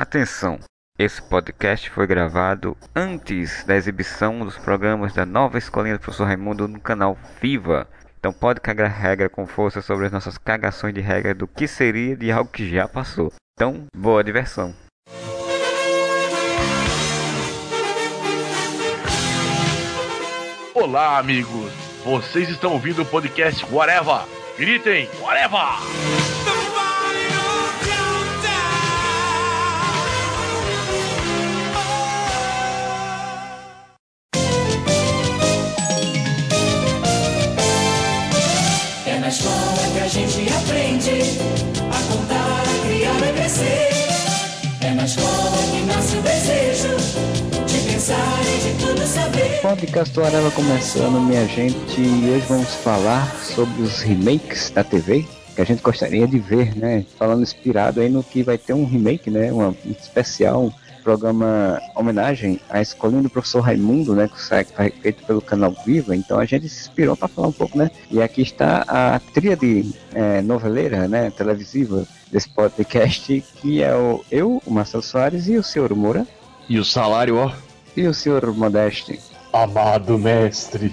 Atenção! Esse podcast foi gravado antes da exibição dos programas da nova Escolinha do Professor Raimundo no canal Viva. Então pode cagar regra com força sobre as nossas cagações de regra do que seria de algo que já passou. Então, boa diversão! Olá, amigos! Vocês estão ouvindo o podcast Whatever! Gritem, Whatever! Na escola que a gente aprende a contar, a criar, crescer. É na escola que nasce o desejo de pensar e de tudo saber. Podcast começando, minha gente, e hoje vamos falar sobre os remakes da TV que a gente gostaria de ver, né? Falando inspirado aí no que vai ter um remake, né? Uma, um especial, programa homenagem à escolinha do professor Raimundo, né? Que sai- foi feito pelo canal Viva. Então a gente se inspirou para falar um pouco, né? E aqui está a tríade é, noveleira, né? Televisiva desse podcast, que é o eu, o Marcelo Soares e o senhor Moura E o salário, ó. e o senhor Modeste. Amado mestre.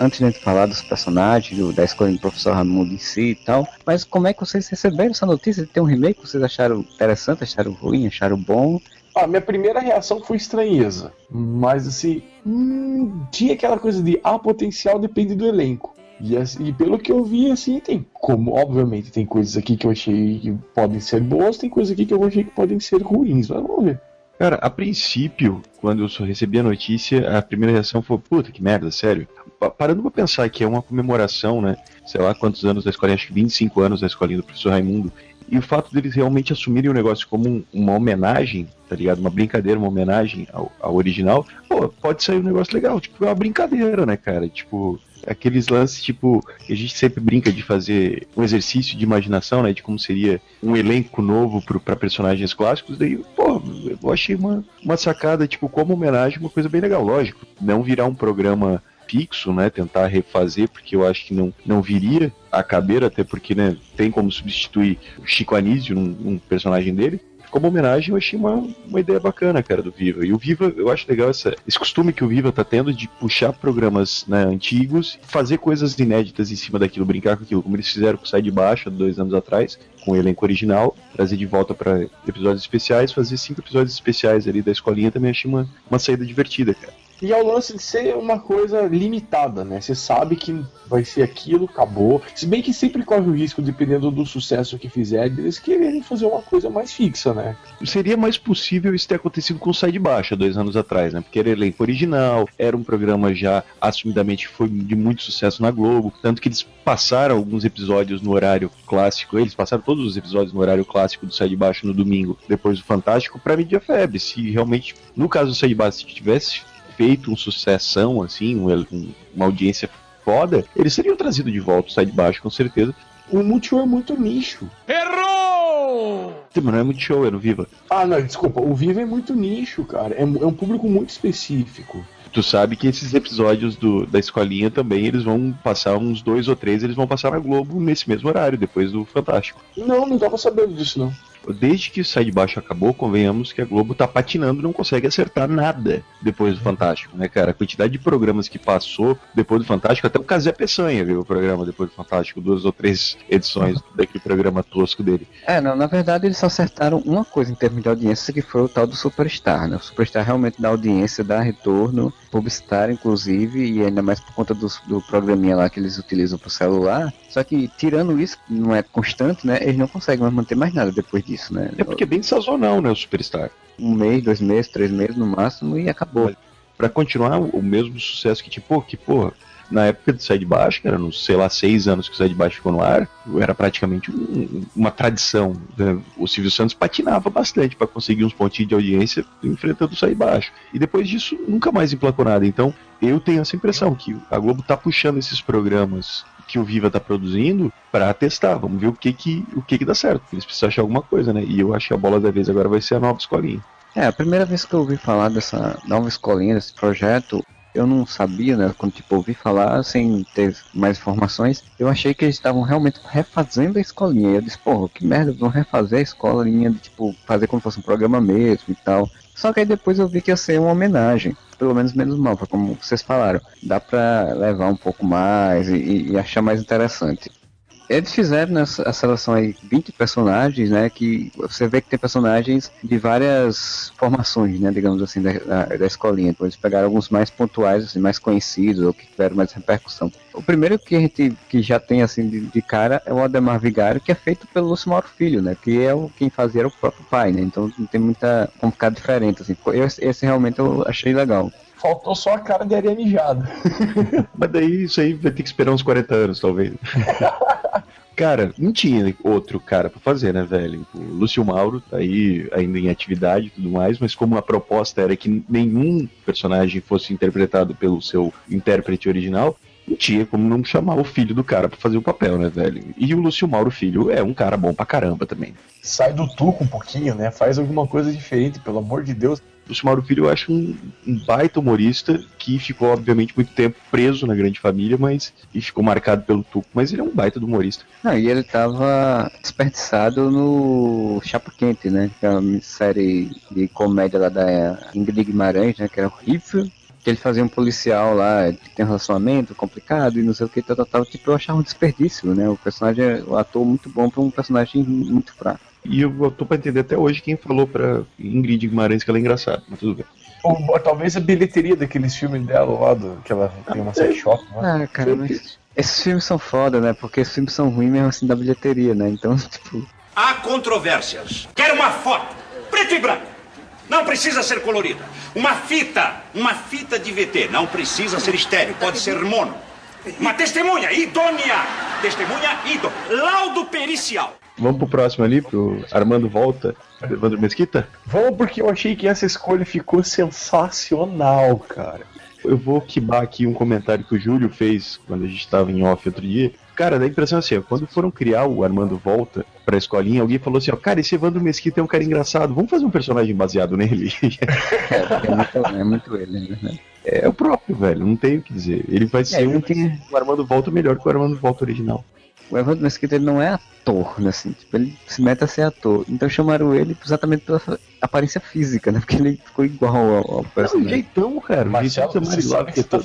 antes de falar dos personagens, do- da escolha do professor Raimundo em si e tal, mas como é que vocês receberam essa notícia de ter um remake? Vocês acharam interessante, acharam ruim, acharam bom? A minha primeira reação foi estranheza. Mas assim, hum, tinha aquela coisa de ah, potencial depende do elenco. E, assim, e pelo que eu vi, assim, tem como, obviamente, tem coisas aqui que eu achei que podem ser boas, tem coisas aqui que eu achei que podem ser ruins, mas vamos ver. Cara, a princípio, quando eu recebi a notícia, a primeira reação foi, puta, que merda, sério. Pa- Parando pra pensar que é uma comemoração, né? Sei lá quantos anos da escolinha, acho que 25 anos da escolinha do professor Raimundo. E o fato deles realmente assumirem o negócio como um- uma homenagem, tá ligado? Uma brincadeira, uma homenagem ao, ao original, pô, pode sair um negócio legal. Tipo, é uma brincadeira, né, cara? Tipo, aqueles lances, tipo, que a gente sempre brinca de fazer um exercício de imaginação, né? De como seria um elenco novo pro, pra personagens clássicos. Daí, pô, eu achei uma, uma sacada, tipo, como homenagem, uma coisa bem legal. Lógico, não virar um programa né? Tentar refazer, porque eu acho que não, não viria a caber, até porque, né, tem como substituir o Chico Anísio num personagem dele. Como homenagem, eu achei uma, uma ideia bacana, cara, do Viva. E o Viva, eu acho legal essa, esse costume que o Viva tá tendo de puxar programas né, antigos, fazer coisas inéditas em cima daquilo, brincar com aquilo, como eles fizeram com o Sai de Baixo dois anos atrás, com o elenco original, trazer de volta para episódios especiais, fazer cinco episódios especiais ali da escolinha também achei uma, uma saída divertida, cara. E é o lance de ser uma coisa limitada, né? Você sabe que vai ser aquilo, acabou. Se bem que sempre corre o risco, dependendo do sucesso que fizer, deles quererem fazer uma coisa mais fixa, né? Seria mais possível isso ter acontecido com o Sai de Baixa dois anos atrás, né? Porque era elenco original, era um programa já assumidamente foi de muito sucesso na Globo, tanto que eles passaram alguns episódios no horário clássico, eles passaram todos os episódios no horário clássico do Sai de no domingo, depois do Fantástico, pra mídia febre. Se realmente, no caso do Sai de se tivesse feito um sucessão, assim, um- um- uma audiência foda, eles seriam trazido de volta Sai de Baixo, com certeza. O Multishow é muito nicho. Mas não é muito show, é no Viva. Ah, não, desculpa. O Viva é muito nicho, cara. É, é um público muito específico. Tu sabe que esses episódios do, da escolinha também, eles vão passar uns dois ou três, eles vão passar na Globo nesse mesmo horário, depois do Fantástico. Não, não tava sabendo disso, não. Desde que o Sai de Baixo acabou, convenhamos que a Globo tá patinando, não consegue acertar nada depois do Fantástico, né, cara? A quantidade de programas que passou depois do Fantástico, até o Casé Peçanha viu o programa depois do Fantástico, duas ou três edições daquele programa tosco dele. É, não, na verdade eles só acertaram uma coisa em termos de audiência, que foi o tal do Superstar, né? O Superstar realmente dá audiência, dá retorno, publicitário inclusive, e ainda mais por conta dos- do, programinha lá que eles utilizam pro celular. Só que, tirando isso, que não é constante, né? Eles não conseguem mais manter mais nada depois disso, né? É porque é bem sazonal, né, o Superstar. Um mês, dois meses, três meses no máximo, e acabou. Pra continuar o mesmo sucesso que, tipo, que, porra, na época do Sai de Baixo, que era nos, sei lá, seis anos que o Sai de Baixo ficou no ar, era praticamente um- uma tradição. né? O Silvio Santos patinava bastante pra conseguir uns pontinhos de audiência enfrentando o Sai de Baixo. E depois disso, nunca mais emplacou nada. Então, eu tenho essa impressão que a Globo tá puxando esses programas que o Viva tá produzindo pra testar. Vamos ver o que que, o que que dá certo. Eles precisam achar alguma coisa, né? E eu acho que a bola da vez agora vai ser a nova escolinha. É, a primeira vez que eu ouvi falar dessa nova escolinha, desse projeto, eu não sabia, né? Quando tipo, ouvi falar sem ter mais informações, eu achei que eles estavam realmente refazendo a escolinha. E eu disse, porra, que merda, vão refazer a escolinha, de, tipo, fazer como se fosse um programa mesmo e tal. Só que aí depois eu vi que ia ser uma homenagem. Pelo menos menos mal, como vocês falaram. Dá pra levar um pouco mais e, e achar mais interessante. Eles fizeram nessa seleção aí 20 personagens, né? Que você vê que tem personagens de várias formações, né? Digamos assim, da, da, da escolinha. Então eles pegaram alguns mais pontuais, assim, mais conhecidos, ou que tiveram mais repercussão. O primeiro que a gente que já tem assim de, de cara é o Ademar Vigário, que é feito pelo Lúcio Mauro Filho, né? Que é o quem fazia era o próprio pai, né? Então não tem muita como ficar diferente assim. Eu, esse realmente eu achei legal. Faltou só a cara de areia mijada. Mas daí isso aí vai ter que esperar uns 40 anos, talvez. Cara, não tinha outro cara pra fazer, né, velho? O Lúcio Mauro tá aí ainda em atividade e tudo mais, mas como a proposta era que nenhum personagem fosse interpretado pelo seu intérprete original, não tinha como não chamar o filho do cara pra fazer o papel, né, velho? E o Lúcio Mauro Filho é um cara bom pra caramba também. Sai do tuco um pouquinho, né? Faz alguma coisa diferente, pelo amor de Deus. Lúcio Mauro Filho eu acho um, um, baita humorista que ficou, obviamente, muito tempo preso na grande família, mas e ficou marcado pelo Tuco, mas ele é um baita humorista. Não, e ele tava desperdiçado no Chapa Quente, né? Que é uma série de comédia lá da Ingrid Guimarães, né? Que era horrível. Que ele fazia um policial lá que tem um relacionamento complicado e não sei o que, tal, tal, tal. Tipo, eu achava um desperdício, né? O personagem, o ator muito bom para um personagem muito fraco. E eu, eu tô pra entender até hoje quem falou pra Ingrid Guimarães que ela é engraçada, mas tudo bem. Ou talvez a bilheteria daqueles filmes dela lá, do, que ela tem uma sex shop, né? Ah, cara, mas esses filmes são foda, né? Porque esses filmes são ruins mesmo assim da bilheteria, né? Então, tipo. Há controvérsias. Quero uma foto, preto e branco. Não precisa ser colorida. Uma fita, uma fita de VT. Não precisa ser estéreo, pode ser mono. Uma testemunha idônea. Testemunha idônea. Laudo pericial. Vamos pro próximo ali, pro Armando Volta, Evandro Mesquita? Vamos porque eu achei que essa escolha ficou sensacional, cara. Eu vou quibar aqui um comentário que o Júlio fez quando a gente estava em off outro dia. Cara, dá a impressão assim, ó, quando foram criar o Armando Volta pra escolinha, alguém falou assim, ó, cara, esse Evandro Mesquita é um cara engraçado, vamos fazer um personagem baseado nele. é, é, muito, é muito ele, né? É o próprio, velho, não tem o que dizer. Ele vai ser um, tem... um Armando Volta melhor que o Armando Volta original o Evandro Mesquita ele não é ator, né, assim, tipo, ele se mete a ser ator. Então chamaram ele exatamente pela aparência física, né, porque ele ficou igual ao, ao personagem. Não, jeitão, cara. Marcelo, você, sabe que tá,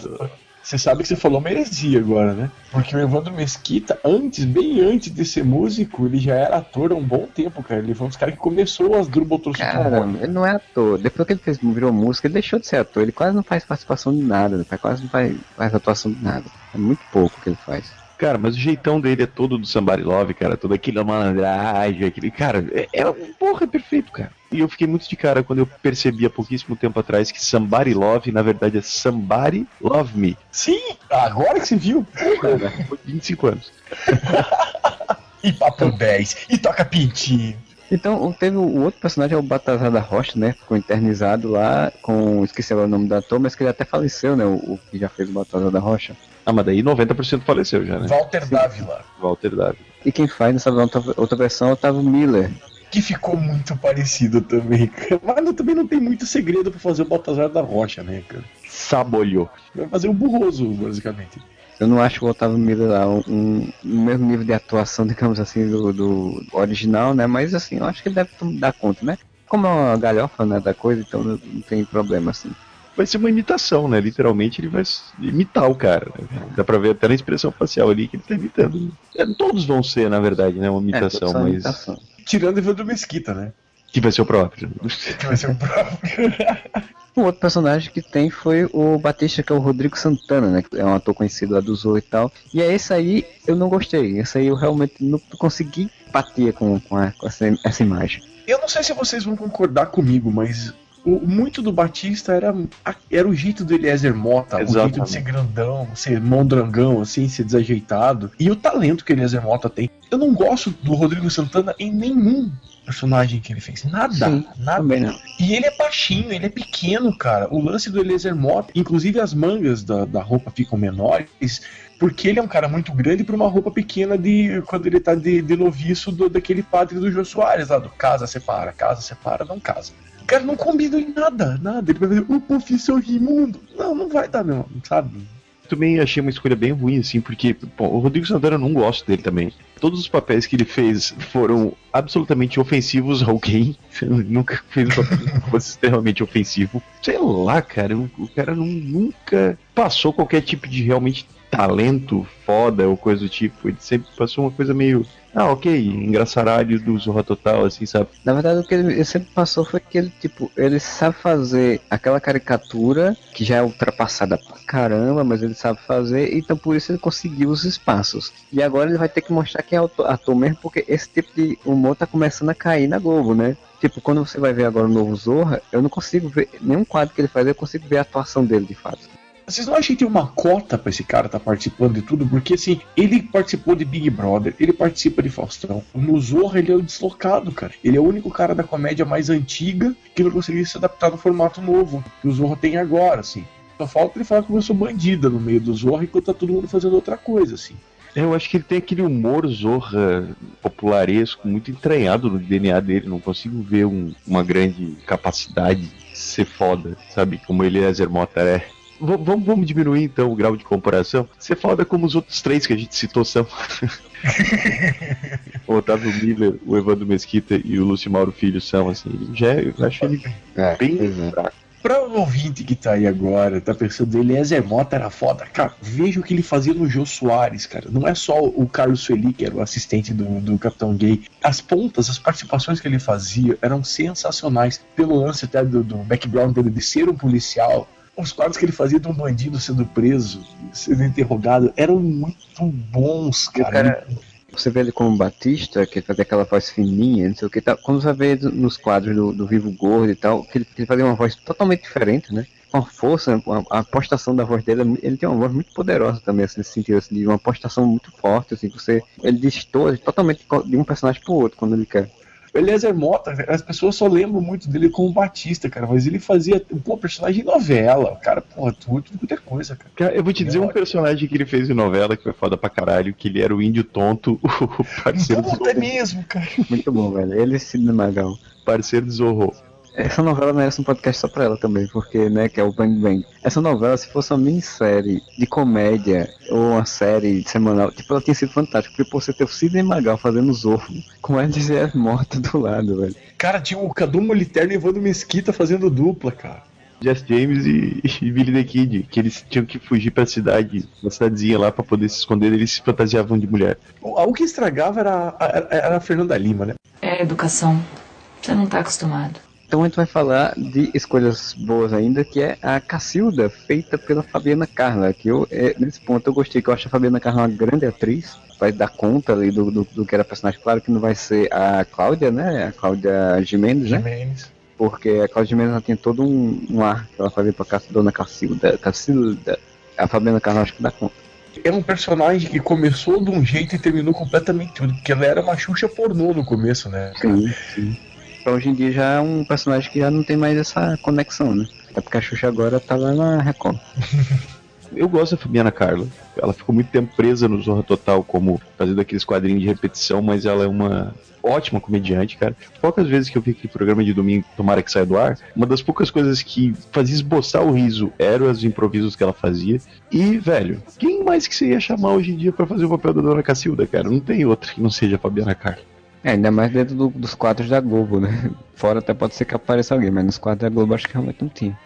você sabe que você falou uma heresia agora, né? Porque o Evandro Mesquita, antes, bem antes de ser músico, ele já era ator há um bom tempo, cara. Ele foi um dos caras que começou as Drubotrus Cara, ele não é ator. Depois que ele fez, virou música, ele deixou de ser ator. Ele quase não faz participação de nada, né? quase não faz, faz atuação de nada. É muito pouco que ele faz. Cara, mas o jeitão dele é todo do Somebody Love, cara. Toda aquela malandragem, aquele. Cara, é, é, porra, é perfeito, cara. E eu fiquei muito de cara quando eu percebi há pouquíssimo tempo atrás que Somebody Love, na verdade, é Somebody Love Me. Sim, agora que você viu. Cara, foi 25 anos. e papo 10, e toca pintinho. Então, teve o outro personagem, é o Batazar da Rocha, né? Ficou eternizado lá com. Esqueci o nome da ator, mas que ele até faleceu, né? O, o que já fez o Batazar da Rocha. Ah, mas daí 90% faleceu já, né? Walter Dávila. Walter Dávila. E quem faz nessa outra, versão é o Otávio Miller. Que ficou muito parecido também, Mas também não tem muito segredo pra fazer o Baltazar da Rocha, né, cara? Sabolhou. Vai fazer o burroso, basicamente. Eu não acho o Otávio Miller lá um, um, um, mesmo nível de atuação, digamos assim, do, do original, né? Mas assim, eu acho que ele deve dar conta, né? Como é uma galhofa, né, da coisa, então não tem problema, assim vai ser uma imitação, né? Literalmente ele vai imitar o cara. Né? Dá pra ver até na expressão facial ali que ele tá imitando. É, todos vão ser, na verdade, né? Uma é, imitação, é, mas. Imitação. Tirando Evandro Mesquita, né? Que vai ser o próprio. Que vai ser o próprio. o outro personagem que tem foi o Batista, que é o Rodrigo Santana, né? Que é um ator conhecido lá do Zorro e tal. E é esse aí eu não gostei. Esse aí eu realmente não consegui bater com, com, a, com essa, essa imagem. Eu não sei se vocês vão concordar comigo, mas o, muito do Batista era, era o jeito do Eliezer Mota, Exatamente. o jeito de ser grandão, ser mondrangão, assim, ser desajeitado. E o talento que o Eliezer Mota tem. Eu não gosto do Rodrigo Santana em nenhum personagem que ele fez. Nada, Sim, nada. E ele é baixinho, ele é pequeno, cara. O lance do Eliezer Mota, inclusive as mangas da, da roupa ficam menores, porque ele é um cara muito grande para uma roupa pequena de quando ele tá de, de noviço do, daquele padre do Jô Soares lá, do casa separa, casa separa, não casa. Cara não combina em nada, nada. Ele vai fazer o professor Rimundo. Não, não vai dar, não, sabe? Também achei uma escolha bem ruim, assim, porque pô, o Rodrigo Santana eu não gosto dele também. Todos os papéis que ele fez foram absolutamente ofensivos a alguém. Nunca fez um papel que fosse extremamente ofensivo. Sei lá, cara, o, o cara não- nunca passou qualquer tipo de realmente talento foda ou coisa do tipo. Ele sempre passou uma coisa meio. Ah, ok, engraçaralho do Zorra Total, assim, sabe? Na verdade, o que ele sempre passou foi que ele, tipo, ele sabe fazer aquela caricatura que já é ultrapassada pra caramba, mas ele sabe fazer, então por isso ele conseguiu os espaços. E agora ele vai ter que mostrar que é ator mesmo, porque esse tipo de humor tá começando a cair na Globo, né? Tipo, quando você vai ver agora o novo Zorra, eu não consigo ver nenhum quadro que ele faz, eu consigo ver a atuação dele de fato. Vocês não acham que tem uma cota pra esse cara estar participando de tudo? Porque assim, ele participou de Big Brother, ele participa de Faustão. No Zorra ele é o deslocado, cara. Ele é o único cara da comédia mais antiga que não conseguiu se adaptar no formato novo que o Zorra tem agora, assim. Só falta ele falar que eu sou bandida no meio do Zorra enquanto tá todo mundo fazendo outra coisa, assim. Eu acho que ele tem aquele humor zorra popularesco muito entranhado no DNA dele. Não consigo ver um- uma grande capacidade de ser foda, sabe? Como ele é Zermota é. V- vamos, vamos diminuir então o grau de comparação. Ser foda como os outros três que a gente citou são. o Otávio Miller, o Evandro Mesquita e o Lúcio Mauro Filho são, assim. Já, é- eu acho ele É, bem é. fraco. Pra o ouvinte que tá aí agora, tá pensando, Eliezer Mota era foda. Cara, veja o que ele fazia no Jô Soares, cara. Não é só o Carlos Sueli, que era o assistente do, do Capitão Gay. As pontas, as participações que ele fazia eram sensacionais. Pelo lance até do, do background dele de ser um policial. Os quadros que ele fazia de um bandido sendo preso, sendo interrogado, eram muito bons, cara. cara- Você vê ele como Batista, que ele fazia aquela voz fininha, não sei o que tal. Quando você vê nos quadros do, do Vivo Gordo e tal, que ele, que ele fazia uma voz totalmente diferente, né? Com a força, a, a postação da voz dele, ele tem uma voz muito poderosa também, assim, nesse sentido, assim, de uma postação muito forte, assim, que você. Ele destoa totalmente de um personagem pro outro quando ele quer. O Eliezer Mota, as pessoas só lembram muito dele como Batista, cara, mas ele fazia, pô, personagem de novela. O cara, porra, tudo, tudo quanto é coisa, cara. Cara, eu vou te dizer um personagem que ele fez em novela que foi foda pra caralho, que ele era o índio tonto, o parceiro do Puta, é Zorro. mesmo, cara. Muito bom, velho. Ele e Sidney Magal. Parceiro do Zorro. Essa novela merece um podcast só pra ela também, porque, né, que é o Bang Bang. Essa novela, se fosse uma minissérie de comédia ou uma série semanal, tipo, ela tinha sido fantástica, porque pô, você ter o Sidney Magal fazendo Zorro, com ela dizer morta do lado, velho. Cara, tinha o Cadu Moliterno e o Evandro Mesquita fazendo dupla, cara. Jess James e, e Billy the Kid, que eles tinham que fugir pra cidade, uma cidadezinha lá pra poder se esconder, eles se fantasiavam de mulher. O, o que estragava era, era, era a Fernanda Lima, né? É educação. Você não tá acostumado. Então a gente vai falar de escolhas boas ainda, que é a Cacilda, feita pela Fabiana Carla, que eu, é, nesse ponto eu gostei, que eu acho a Fabiana Carla uma grande atriz, vai dar conta ali do, do, do que era a personagem, claro que não vai ser a Cláudia, né, a Cláudia Gimenez, né, Jimenez. porque a Cláudia Gimenez ela tinha todo um, um ar que ela fazia pra Dona Cacilda, Cacilda, a Fabiana Carla acho que dá conta. Era um personagem que começou de um jeito e terminou completamente outro, porque ela era uma Xuxa pornô no começo, né? Sim, sim. Hoje em dia já é um personagem que já não tem mais essa conexão, né, é porque a Xuxa agora tá lá na Record. Eu gosto da Fabiana Carla. Ela ficou muito tempo presa no Zorra Total, como fazendo aqueles quadrinhos de repetição, mas ela é uma ótima comediante, cara. Poucas vezes que eu vi aquele programa de domingo, Tomara que saia do ar, uma das poucas coisas que fazia esboçar o riso eram os improvisos que ela fazia. E, velho, quem mais que você ia chamar hoje em dia pra fazer o papel da Dona Cacilda, cara? Não tem outra que não seja a Fabiana Carla. É, ainda mais dentro do- dos quadros da Globo, né? Fora até pode ser que apareça alguém, mas nos quadros da Globo acho que realmente não tinha.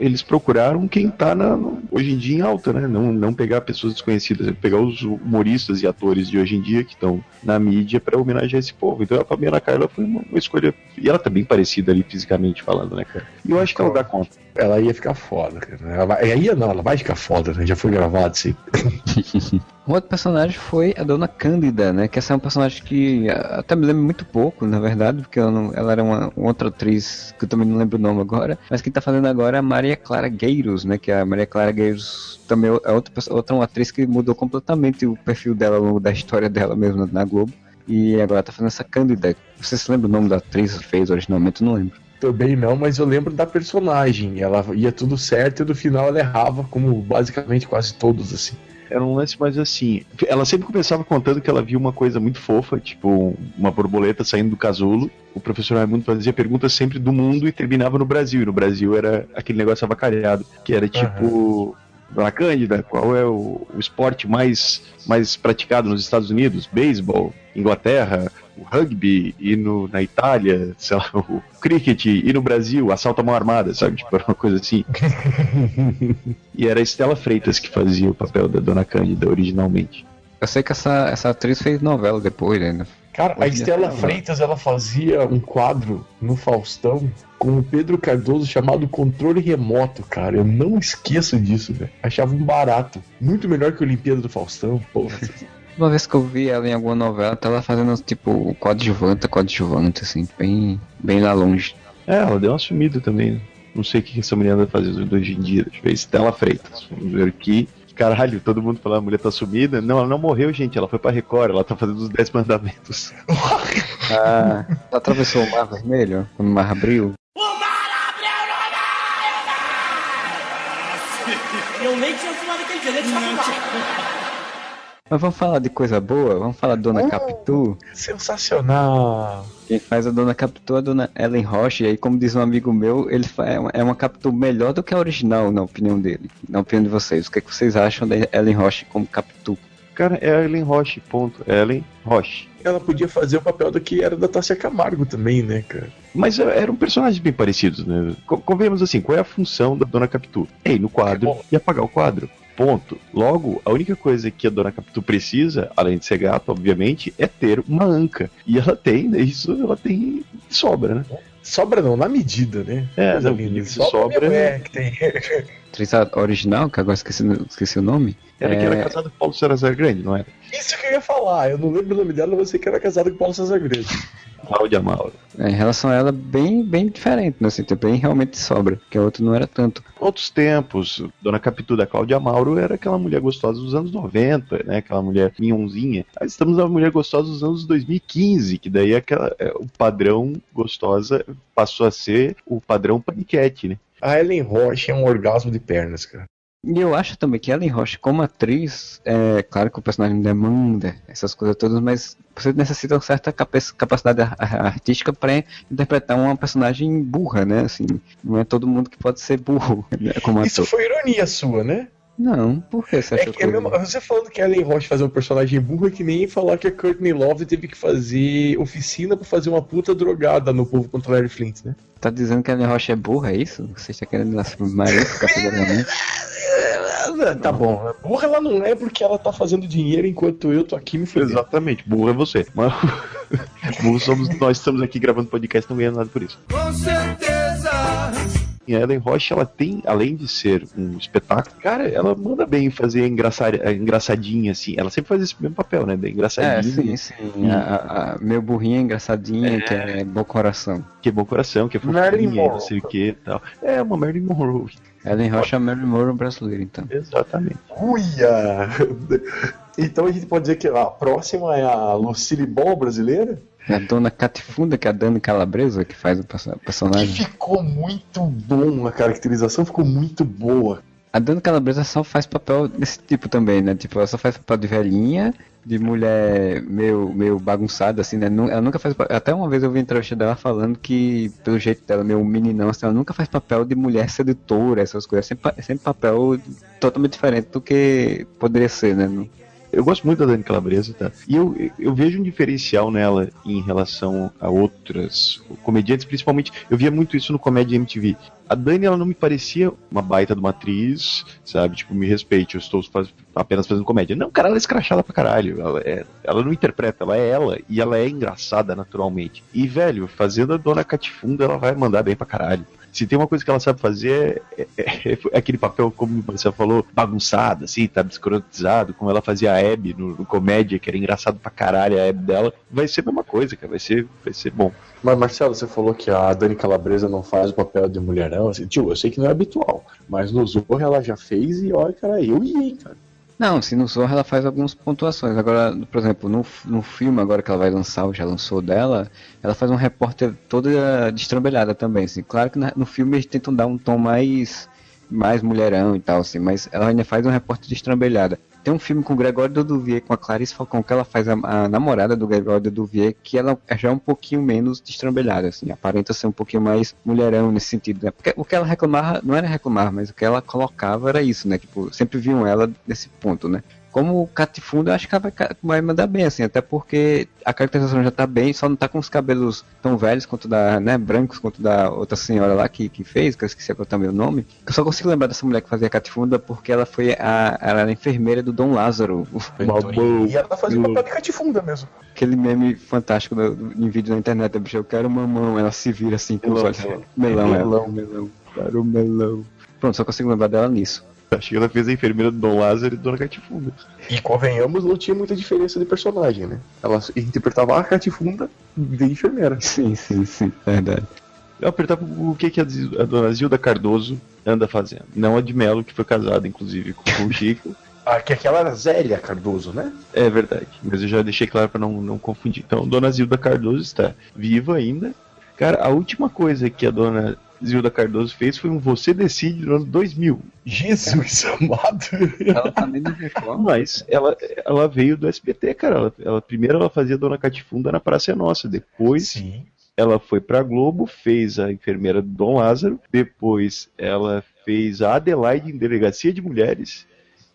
Eles procuraram quem tá na- hoje em dia em alta, né? Não, não pegar pessoas desconhecidas, pegar os humoristas e atores de hoje em dia que estão na mídia pra homenagear esse povo. Então a Fabiana Carla foi uma, uma escolha. E ela tá bem parecida ali fisicamente falando, né, cara? E eu acho que ela dá conta. Ela ia ficar foda, cara. Ela vai, ia não, ela vai ficar foda, né? Já foi gravado aí. Um outro personagem foi a Dona Cândida, né? Que essa é um personagem que até me lembro muito pouco, na verdade, porque ela, não- ela era uma, uma outra atriz que eu também não lembro o nome agora, mas quem tá fazendo agora é a Maria Clara Gueiros, né? Que a Maria Clara Gueiros também é outra, outra uma atriz que mudou completamente o perfil dela ao longo da história dela mesmo na Globo. E agora tá fazendo essa Cândida. Você se lembra o nome da atriz que fez originalmente? Eu não lembro. Também não, mas eu lembro da personagem. Ela ia tudo certo e no final ela errava, como basicamente quase todos, assim. Era um lance mais assim. Ela sempre começava contando que ela viu uma coisa muito fofa, tipo uma borboleta saindo do casulo. O professor Raimundo fazia perguntas sempre do mundo e terminava no Brasil. E no Brasil era aquele negócio avacalhado, que era tipo. Dona Cândida, qual é o, o esporte mais, mais praticado nos Estados Unidos? Beisebol, Inglaterra, o rugby, e no, na Itália, sei lá, o cricket, e no Brasil, assalto à mão armada, sabe? Tipo, era uma coisa assim. e era a Estela Freitas que fazia o papel da Dona Cândida originalmente. Eu sei que essa, essa atriz fez novela depois, né? Cara, a Hoje dia Estela. Freitas ela fazia um quadro no Faustão com o Pedro Cardoso chamado Controle Remoto, cara. Eu não esqueço disso, velho. Achava um barato. Muito melhor que a Olimpíada do Faustão, porra. Uma vez que eu vi ela em alguma novela, tá ela fazendo tipo coadjuvante, coadjuvante, assim, bem, bem lá longe. É, ela deu uma sumida também. né? Não sei o que essa mulher anda fazendo hoje em dia. Deixa eu ver. Estela Freitas. Vamos ver aqui. Caralho, todo mundo falando a mulher tá sumida. Não, ela não morreu, gente. Ela foi pra Record. Ela tá fazendo os 10 mandamentos. Ah, ela atravessou o Mar Vermelho, quando o mar abriu. Eu nem tinha fumado aquele dia, nem tinha fumado. Mas vamos falar de coisa boa? Vamos falar da Dona Oh. Capitu? Sensacional. Quem faz a Dona Capitu é a Dona Ellen Roche, e aí, como diz um amigo meu, ele é uma, é uma Capitu melhor do que a original, na opinião dele. Na opinião de vocês. O que, é que vocês acham da Ellen Roche como Capitu? Cara, é a Ellen Roche, ponto. Ellen Roche. Ela podia fazer o papel do que era da Tássia Camargo também, né, cara? Mas é, eram personagens bem parecidos, né? Co- Convenhamos assim, qual é a função da Dona Capitu? É ir no quadro e apagar o quadro. Ponto. Logo, a única coisa que a Dona Capitu precisa, além de ser gata, obviamente, é ter uma anca. E ela tem, né? Isso ela tem sobra, né? Sobra não, na medida, né? É, na medida que Sobra, sobra, né? é, que tem. Atriz original, que agora esqueci, esqueci o nome. Era que É, era casada com Paulo César Grande, não era? Isso que eu ia falar. Eu não lembro o nome dela, mas eu sei que era casada com Paulo César Grande. Cláudia Mauro. é, em relação a ela, bem, bem diferente, né? Assim, bem realmente sobra, que a outra não era tanto. Outros tempos, Dona Capitu da Cláudia Mauro era aquela mulher gostosa dos anos 90, né? Aquela mulher minhonzinha. Aí estamos na mulher gostosa dos anos 2015, que daí é aquela, é, o padrão gostosa passou a ser o padrão paniquete, né? A Ellen Roche é um orgasmo de pernas, cara. E eu acho também que Ellen Roche, como atriz, é claro que o personagem demanda essas coisas todas, mas você necessita uma certa capa- capacidade ar- ar- artística para interpretar uma personagem burra, né? Assim, não é todo mundo que pode ser burro né, como Isso ator. foi ironia sua, né? Não, por que você É achou que é que... mesmo, você falando que a Ellen Roche fazer um personagem burro é que nem falar que a Courtney Love teve que fazer oficina pra fazer uma puta drogada no povo contra Larry Flint, né? Tá dizendo que a Ellen Roche é burra, é isso? Você está querendo afirmar isso categoricamente? Tá bom. Burra ela não é porque ela tá fazendo dinheiro enquanto eu tô aqui me fudendo. Exatamente, burro é você. Mas burro somos nós estamos aqui gravando podcast não ganhando nada por isso. Com certeza. E a Ellen Roche, ela tem, além de ser um espetáculo, cara, ela manda bem fazer engraça- engraçadinha, assim. Ela sempre faz esse mesmo papel, né? Da É, engraçadinha. sim, sim. A, a, a meu burrinha engraçadinha, que é bom coração. Que é bom coração, que é fofinha, não sei o que e tal. É uma Marilyn Monroe. Ellen Roche é a Marilyn Monroe brasileira, então. Exatamente. Uia! Então a gente pode dizer que a próxima é a Lucille Ball brasileira? É a dona Catifunda, que é a Dani Calabresa, que faz o perso- Que personagem. ficou muito bom, a caracterização ficou muito boa. A Dani Calabresa só faz papel desse tipo também, né? Tipo, ela só faz papel de velhinha, de mulher meio, meio bagunçada, assim, né? Ela nunca faz Até uma vez eu vi entrevista dela falando que, pelo jeito dela, meio meninão, assim, ela nunca faz papel de mulher sedutora, essas coisas. Sempre, pa- sempre papel totalmente diferente do que poderia ser, né? Eu gosto muito da Dani Calabresa, tá? E eu, eu vejo um diferencial nela em relação a outras comediantes, principalmente, eu via muito isso no Comédia MTV. A Dani, ela não me parecia uma baita de uma atriz, sabe? Tipo, me respeite, eu estou faz- apenas fazendo comédia. Não, cara, ela é escrachada pra caralho. Ela, é- ela não interpreta, ela é ela. E ela é engraçada naturalmente. E, velho, fazendo a Dona Catifunda, ela vai mandar bem pra caralho. Se tem uma coisa que ela sabe fazer, é, é- é aquele papel, como você falou, bagunçado, assim, tá escrotizado, como ela fazia a Abby no, no comédia, que era engraçado pra caralho a Abby dela. Vai ser a mesma coisa, cara. Vai ser, vai ser bom. Mas Marcelo, você falou que a Dani Calabresa não faz o papel de mulherão, assim, tio, eu sei que não é habitual, mas no Zorro ela já fez e olha, cara, eu ia, cara. Não, se no Zorra ela faz algumas pontuações. Agora, por exemplo, no, no filme agora que ela vai lançar, ou já lançou dela, ela faz um repórter toda destrambelhada também, assim. Claro que no filme eles tentam dar um tom mais mais mulherão e tal, assim, mas ela ainda faz um repórter destrambelhada. Tem um filme com o Gregório Duvier, com a Clarice Falcão, que ela faz a, a namorada do Gregório Duvier, que ela já é um pouquinho menos destrambelhada, assim, aparenta ser um pouquinho mais mulherão nesse sentido, né? Porque o que ela reclamava, não era reclamar, mas o que ela colocava era isso, né? Tipo, sempre viam ela desse ponto, né? Como Catifunda, eu acho que ela vai, vai mandar bem, assim, até porque a caracterização já tá bem, só não tá com os cabelos tão velhos quanto da, né, brancos quanto da outra senhora lá que, que fez, que eu esqueci agora também o nome. Eu só consigo lembrar dessa mulher que fazia Catifunda porque ela foi a, ela era a enfermeira do Dom Lázaro. Mamão. E ela fazia papel de catifunda mesmo. Aquele meme fantástico do, do- em vídeo na internet, bicho, eu quero mamão, ela se vira assim com os Melão, olhos. Melão, melão. ela. Melão, quero melão. Pronto, só consigo lembrar dela nisso. Acho que ela fez a enfermeira do Dom Lázaro e Dona Catifunda. E convenhamos, não tinha muita diferença de personagem, né? Ela interpretava a catifunda de enfermeira. Sim, sim, sim, verdade. Eu apertava o que, que a, a dona Zilda Cardoso anda fazendo. Não a de Melo, que foi casada, inclusive, com o Chico. Ah, que aquela era Zélia Cardoso, né? É verdade, mas eu já deixei claro para não, não confundir. Então, Dona Zilda Cardoso está viva ainda. Cara, a última coisa que a Dona Zilda Cardoso fez foi um Você Decide no ano 2000. Jesus amado. Ela também não reclama. Mas ela, ela veio do SBT, cara. Ela, ela- primeiro ela fazia Dona Catifunda na Praça é Nossa, depois Sim. ela foi pra Globo, fez a enfermeira do Dom Lázaro, depois ela fez a Adelaide em Delegacia de Mulheres,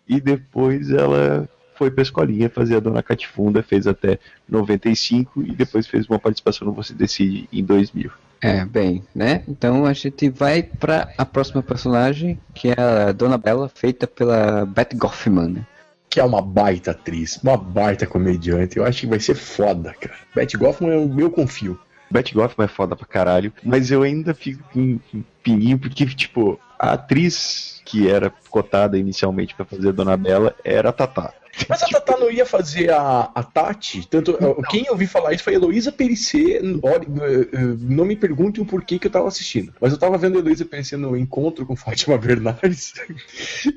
e depois ela foi pra escolinha fazer a Dona Catifunda, fez até 95, e depois fez uma participação no Você Decide em 2000. É, bem, né? Então a gente vai pra a próxima personagem, que é a Dona Bela, feita pela Beth Goffman, né? Que é uma baita atriz, uma baita comediante. Eu acho que vai ser foda, cara. Betty Goffman é o meu confio. Betty Goffman é foda pra caralho, mas eu ainda fico com com pininho, porque, tipo, a atriz que era cotada inicialmente pra fazer a Dona Bela era a Tatá. Mas a Tatá não ia fazer a, a Tati? Tanto, quem eu ouvi falar isso foi a Heloísa Perissé. Eh, eh, Não me pergunte o porquê que eu tava assistindo. Mas eu tava vendo a Heloísa Perissé no encontro com Fátima Bernardes.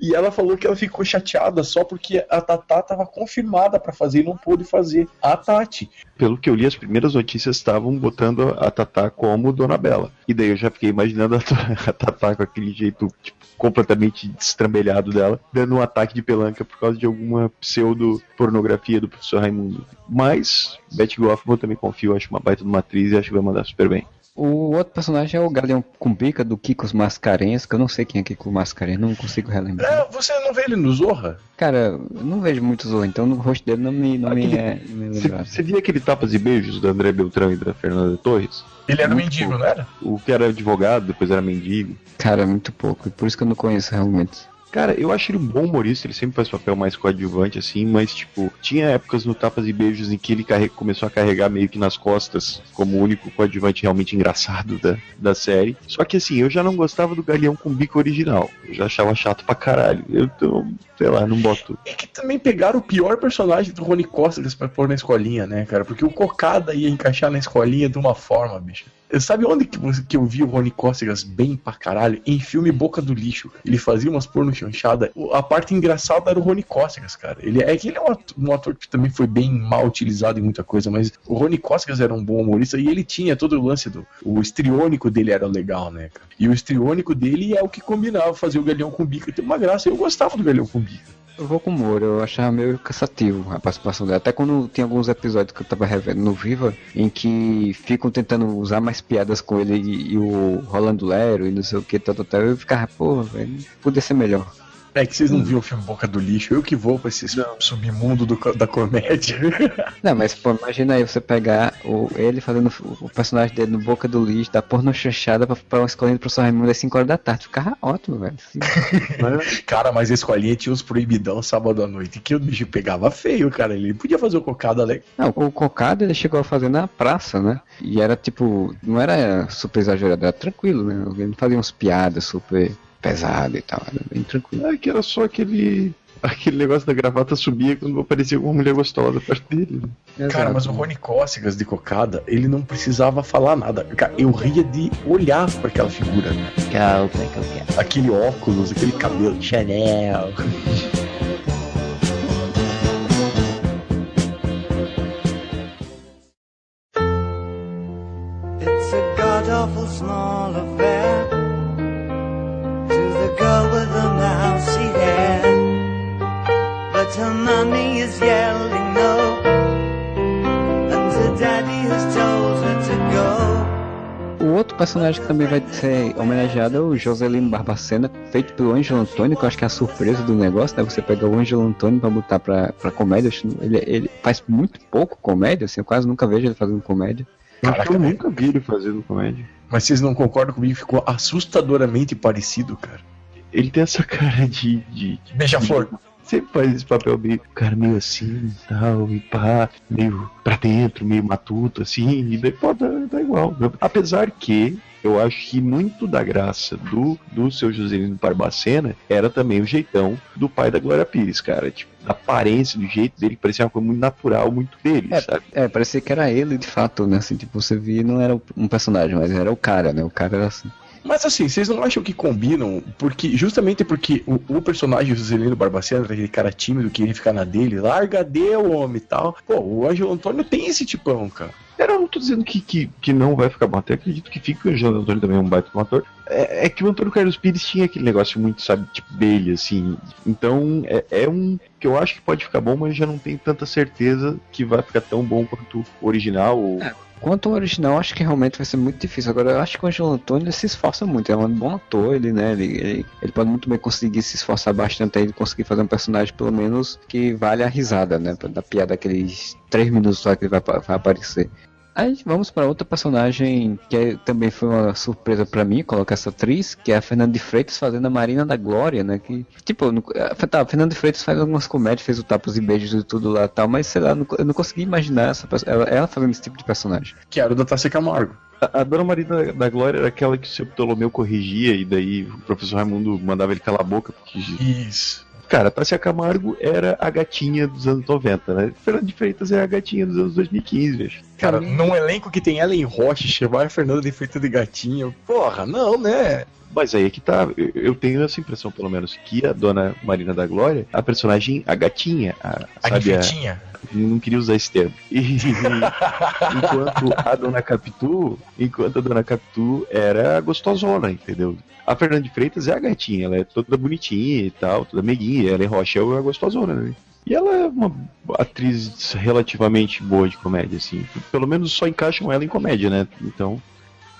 e ela falou que ela ficou chateada só porque a Tatá tava confirmada pra fazer e não pôde fazer a Tati. Pelo que eu li, as primeiras notícias estavam botando a Tatá como Dona Bela. E daí eu já fiquei imaginando a, a Tatá com aquele jeito, tipo, completamente destrambelhado dela, dando um ataque de pelanca por causa de alguma pseudo-pornografia do professor Raimundo. Mas, Betty Goffman eu também confio, acho uma baita de uma atriz e acho que vai mandar super bem. O outro personagem é o Galeão Cumbica, do Kikos Mascarenhas, que eu não sei quem é Kiko Mascarenhas, não consigo relembrar. É, você não vê ele no Zorra? Cara, eu não vejo muito Zorro, então o rosto dele não me, não me é me é Você via aquele tapas e beijos do André Beltrão e da Fernanda Torres? Ele era Muito mendigo, pouco. não era? O que era advogado, depois era mendigo. Cara, muito pouco, e por isso que eu não conheço realmente. Cara, eu acho ele um bom humorista, ele sempre faz papel mais coadjuvante, assim, mas, tipo, tinha épocas no Tapas e Beijos em que ele carre- começou a carregar meio que nas costas, como o único coadjuvante realmente engraçado da, da série. Só que, assim, eu já não gostava do Galeão com bico original. Eu já achava chato pra caralho. Eu, tô, sei lá, não boto. É que também pegaram o pior personagem do Rony Costa pra pôr na escolinha, né, cara? Porque o Cocada ia encaixar na escolinha de uma forma, bicho. Sabe onde que, eu vi o Rony Cócegas bem pra caralho? Em filme Boca do Lixo. Ele fazia umas porno chanchada. A parte engraçada era o Rony Cócegas, cara. Ele é que ele é um ator, um ator que também foi bem mal utilizado em muita coisa, mas o Rony Cócegas era um bom humorista e ele tinha todo o lance do. O estriônico dele era legal, né, cara? E o estriônico dele é o que combinava fazer o Galeão com Bica. Tem uma graça. Eu gostava do Galeão com Bica. Eu vou com o Moro, eu achava meio cansativo a participação dela. Até quando tem alguns episódios que eu tava revendo no Viva, em que ficam tentando usar mais piadas com ele e, e o Rolando Lero e não sei o que, tal, tal, tal, eu ficava, pô, velho, podia ser melhor. É que vocês não viram o filme Boca do Lixo. Eu que vou pra esse submundo do da comédia. Não, mas pô, imagina aí você pegar o, ele fazendo o, personagem dele no boca do lixo, da porno chanchada pra, pra uma escolinha do professor Raimundo às 5 horas da tarde. Ficava ótimo, velho. Cara, mas a escolinha tinha uns proibidão sábado à noite que o bicho pegava feio, cara. Ele podia fazer o cocada legal. Não, o cocado ele chegou a fazer na praça, né? E era tipo, não era super exagerado, era tranquilo, né? Ele fazia uns piadas super pesadas e tal, era bem tranquilo. É que era só aquele. Aquele negócio da gravata subia quando aparecia alguma mulher gostosa perto dele. né? Cara, mas o Rony Cócegas de cocada, ele não precisava falar nada. Cara, eu ria de olhar pra aquela figura. Aquele óculos, aquele cabelo Chanel. personagem que também vai ser homenageado é o Joselino Barbacena, feito pelo Ângelo Antônio, que eu acho que é a surpresa do negócio, né? Você pegar o Ângelo Antônio pra botar pra, pra comédia. Ele, ele faz muito pouco comédia, assim, eu quase nunca vejo ele fazendo comédia. Acho que eu nunca vi ele fazendo comédia. Mas vocês não concordam comigo? Ficou assustadoramente parecido, cara. Ele tem essa cara de. de, de Beija-flor. Sempre faz esse papel meio, cara, meio assim e tal, e pá, meio pra dentro, meio matuto, assim, e daí pô, dá, dá igual. Apesar que eu acho que muito da graça do, do seu Joselino Barbacena era também o jeitão do pai da Glória Pires, cara. Tipo, da aparência, do jeito dele, parecia uma coisa muito natural, muito dele, sabe? É, parecia que era ele de fato, né? Assim, tipo, você via não era um personagem, mas era o cara, né? O cara era assim. Mas assim, vocês não acham que combinam? Porque justamente porque o, o personagem Joselino Barbacena, aquele cara tímido que ia ficar na dele, larga deu homem e tal. Pô, o Ângelo Antônio tem esse tipão, cara. Cara, eu não tô dizendo que, que, que não vai ficar bom, até acredito que fica o Angelo Antônio também é um baita um ator. É, é que o Antônio Carlos Pires tinha aquele negócio muito, sabe, tipo dele, assim. Então, é, é um que eu acho que pode ficar bom, mas já não tenho tanta certeza que vai ficar tão bom quanto o original. Ou... Quanto ao original, acho que realmente vai ser muito difícil. Agora, eu acho que o Angelo Antônio ele se esforça muito. É um bom ator, ele, né? Ele, ele, ele pode muito bem conseguir se esforçar bastante aí, conseguir fazer um personagem, pelo menos, que vale a risada, né? Da piada aqueles três minutos só que ele vai, vai aparecer. Aí vamos para outra personagem que é- também foi uma surpresa para mim, colocar essa atriz, que é a Fernanda de Freitas fazendo a Marina da Glória, né? Que, tipo, não- ah, tá, a Fernanda de Freitas faz algumas comédias, fez o Tapas e Beijos e tudo lá e tal, mas sei lá, não- eu não consegui imaginar essa, ela, ela fazendo esse tipo de personagem. Que era o da Tássia Camargo. A, a Dona Marina da Glória era aquela que o seu Ptolomeu corrigia e daí o professor Raimundo mandava ele calar a boca. Porque... Isso. Cara, a Tássia Camargo era a gatinha dos anos 90, né? Fernando de Freitas é a gatinha dos anos 2015, velho. Cara, num elenco que tem Ellen Roche, chamar a Fernanda de Feita de Gatinho, porra, não, né? Mas aí é que tá, eu- tenho essa impressão, pelo menos, que a Dona Marina da Glória, a personagem, a gatinha, a, A sabe, a- Nifetinha. não queria usar esse termo. E, enquanto a Dona Capitu, enquanto a Dona Capitu era a gostosona, entendeu? A Fernanda de Freitas é a gatinha, ela é toda bonitinha e tal, toda meiguinha, ela é Rocha é a gostosona, né? E ela é uma atriz relativamente boa de comédia, assim. Pelo menos só encaixam ela em comédia, né? Então,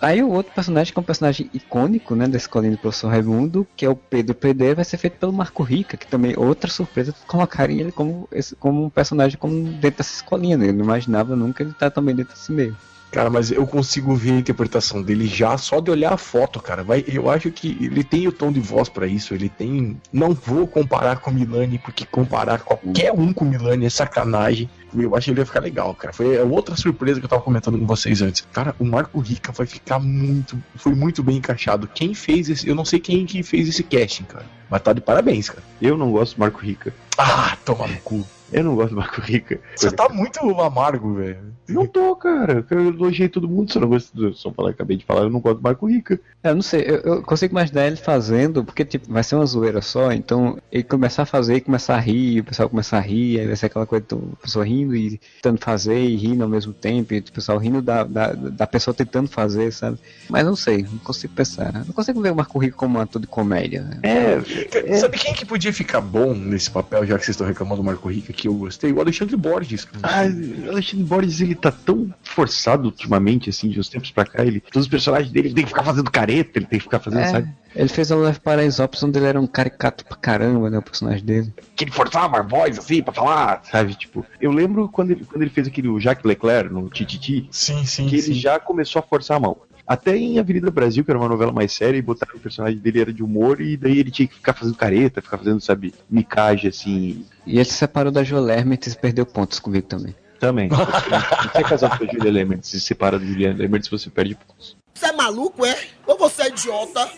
Aí o outro personagem, que é um personagem icônico, né, da escolinha do professor Raimundo, que é o Pedro Pedreira, vai ser feito pelo Marco Rica, que também outra surpresa colocarem ele como, esse, como um personagem como dentro dessa escolinha, né? Eu não imaginava nunca ele estar também dentro desse meio. Cara, mas eu consigo ver a interpretação dele já só de olhar a foto, cara. Vai, eu acho que ele tem o tom de voz pra isso. Ele tem. Não vou comparar com o Milani, porque comparar qualquer um com o Milani é sacanagem. Eu acho que ele vai ficar legal, cara. Foi a outra surpresa que eu tava comentando com vocês antes. Cara, o Marco Rica vai ficar muito. Foi muito bem encaixado. Quem fez esse. Eu não sei quem que fez esse casting, cara. Mas tá de parabéns, cara. eu não gosto do Marco Rica. Ah, toma no cu. Eu não gosto do Marco Rica. Você tá muito amargo, velho. Não tô, cara. Eu elogiei todo mundo, se eu não gosto do. Só falar, acabei de falar, eu não gosto do Marco Rica. É, Eu não sei, eu, eu consigo imaginar ele fazendo, porque tipo, vai ser uma zoeira só, então ele começar a fazer e começar a rir, o pessoal começar a rir, aí vai ser aquela coisa do pessoa rindo e tentando fazer e rindo ao mesmo tempo, e o pessoal rindo da, da, da pessoa tentando fazer, sabe? Mas não sei, não consigo pensar. Não consigo ver o Marco Rico como um ator de comédia. Né? É, Sabe quem que podia ficar bom nesse papel, já que vocês estão reclamando do Marco Rica, que eu gostei? O Alexandre Borges. Ah, o Alexandre Borges, ele tá tão forçado ultimamente, assim, de uns tempos pra cá. Ele, todos os personagens dele, ele tem que ficar fazendo careta, ele tem que ficar fazendo, É, sabe? Ele fez o Leve Paraisópolis, onde ele era um caricato pra caramba, né? O personagem dele. Que ele forçava a voz, assim, pra falar, sabe? Tipo, eu lembro quando ele, quando ele fez aquele o Jacques Leclerc no Tititi, Sim, sim, que sim. ele já começou a forçar a mão. Até em Avenida Brasil, que era uma novela mais séria, e botaram o personagem dele era de humor, e daí ele tinha que ficar fazendo careta, ficar fazendo, sabe, micagem, assim, E ele se separou da Joé e perdeu pontos comigo também. também. Você é casado com a Julia Lemert, se separa da Julia Lemert, você perde pontos. Você é maluco, é? Ou você é idiota?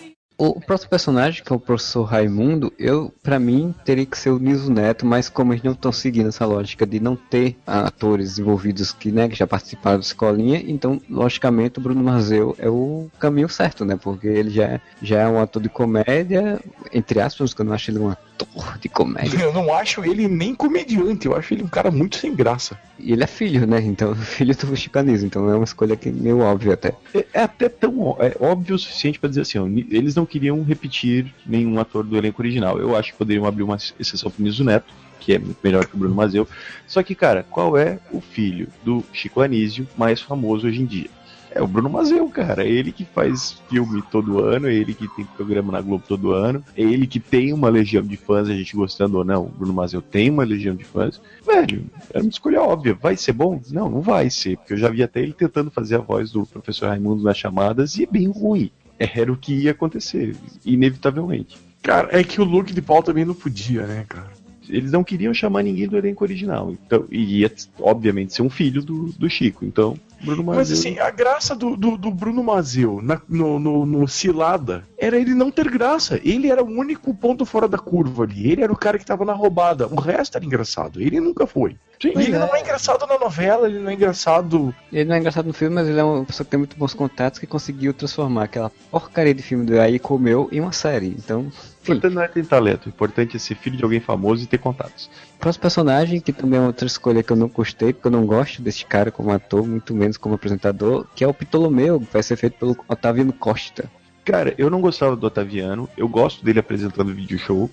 O próximo personagem, que é o professor Raimundo, eu, pra mim, teria que ser o Niso Neto, mas como eles não estão seguindo essa lógica de não ter atores envolvidos que, né, que já participaram da escolinha, então, logicamente, o Bruno Marzeu é o caminho certo, né? Porque ele já, já é um ator de comédia, entre aspas, que eu não acho ele um ator de comédia. Eu não acho ele nem comediante, eu acho ele um cara muito sem graça. E ele é filho, né? Então, filho do Chico Anísio, então é uma escolha que meio óbvia até. É, é até tão é óbvio o suficiente pra dizer assim, ó, eles não queriam repetir nenhum ator do elenco original. Eu acho que poderiam abrir uma exceção pro Niso Neto, que é melhor que o Bruno Mazeu. Só que, cara, qual é o filho do Chico Anísio mais famoso hoje em dia? É o Bruno Mazeu, cara. É ele que faz filme todo ano, é ele que tem programa na Globo todo ano, é ele que tem uma legião de fãs, a gente gostando ou não. O Bruno Mazeu tem uma legião de fãs. Velho, era uma escolha óbvia. Vai ser bom? Não, não vai ser, porque eu já vi até ele tentando fazer a voz do professor Raimundo nas chamadas e é bem ruim. Era o que ia acontecer, inevitavelmente. Cara, é que o look de pau também não podia, né, cara? Eles não queriam chamar ninguém do elenco original. Então, e ia, obviamente, ser um filho do, do Chico. Então, Bruno Mazeu. Mas assim, a graça do, do, do Bruno Mazeu na- no, no, no Cilada era ele não ter graça. Ele era o único ponto fora da curva ali. Ele era o cara que tava na roubada. O resto era engraçado. Ele nunca foi. E ele não é engraçado na novela, ele não é engraçado. Ele não é engraçado no filme, mas ele é uma pessoa que tem muito bons contatos que conseguiu transformar aquela porcaria de filme do Aí Comeu em uma série. Então, O importante não é ter talento, o importante é ser filho de alguém famoso e ter contatos. próximo personagem, que também é outra escolha que eu não gostei, porque eu não gosto desse cara como ator, muito menos como apresentador, que é o Ptolomeu, que vai ser feito pelo Otaviano Costa. Cara, eu não gostava do Otaviano, eu gosto dele apresentando vídeo show,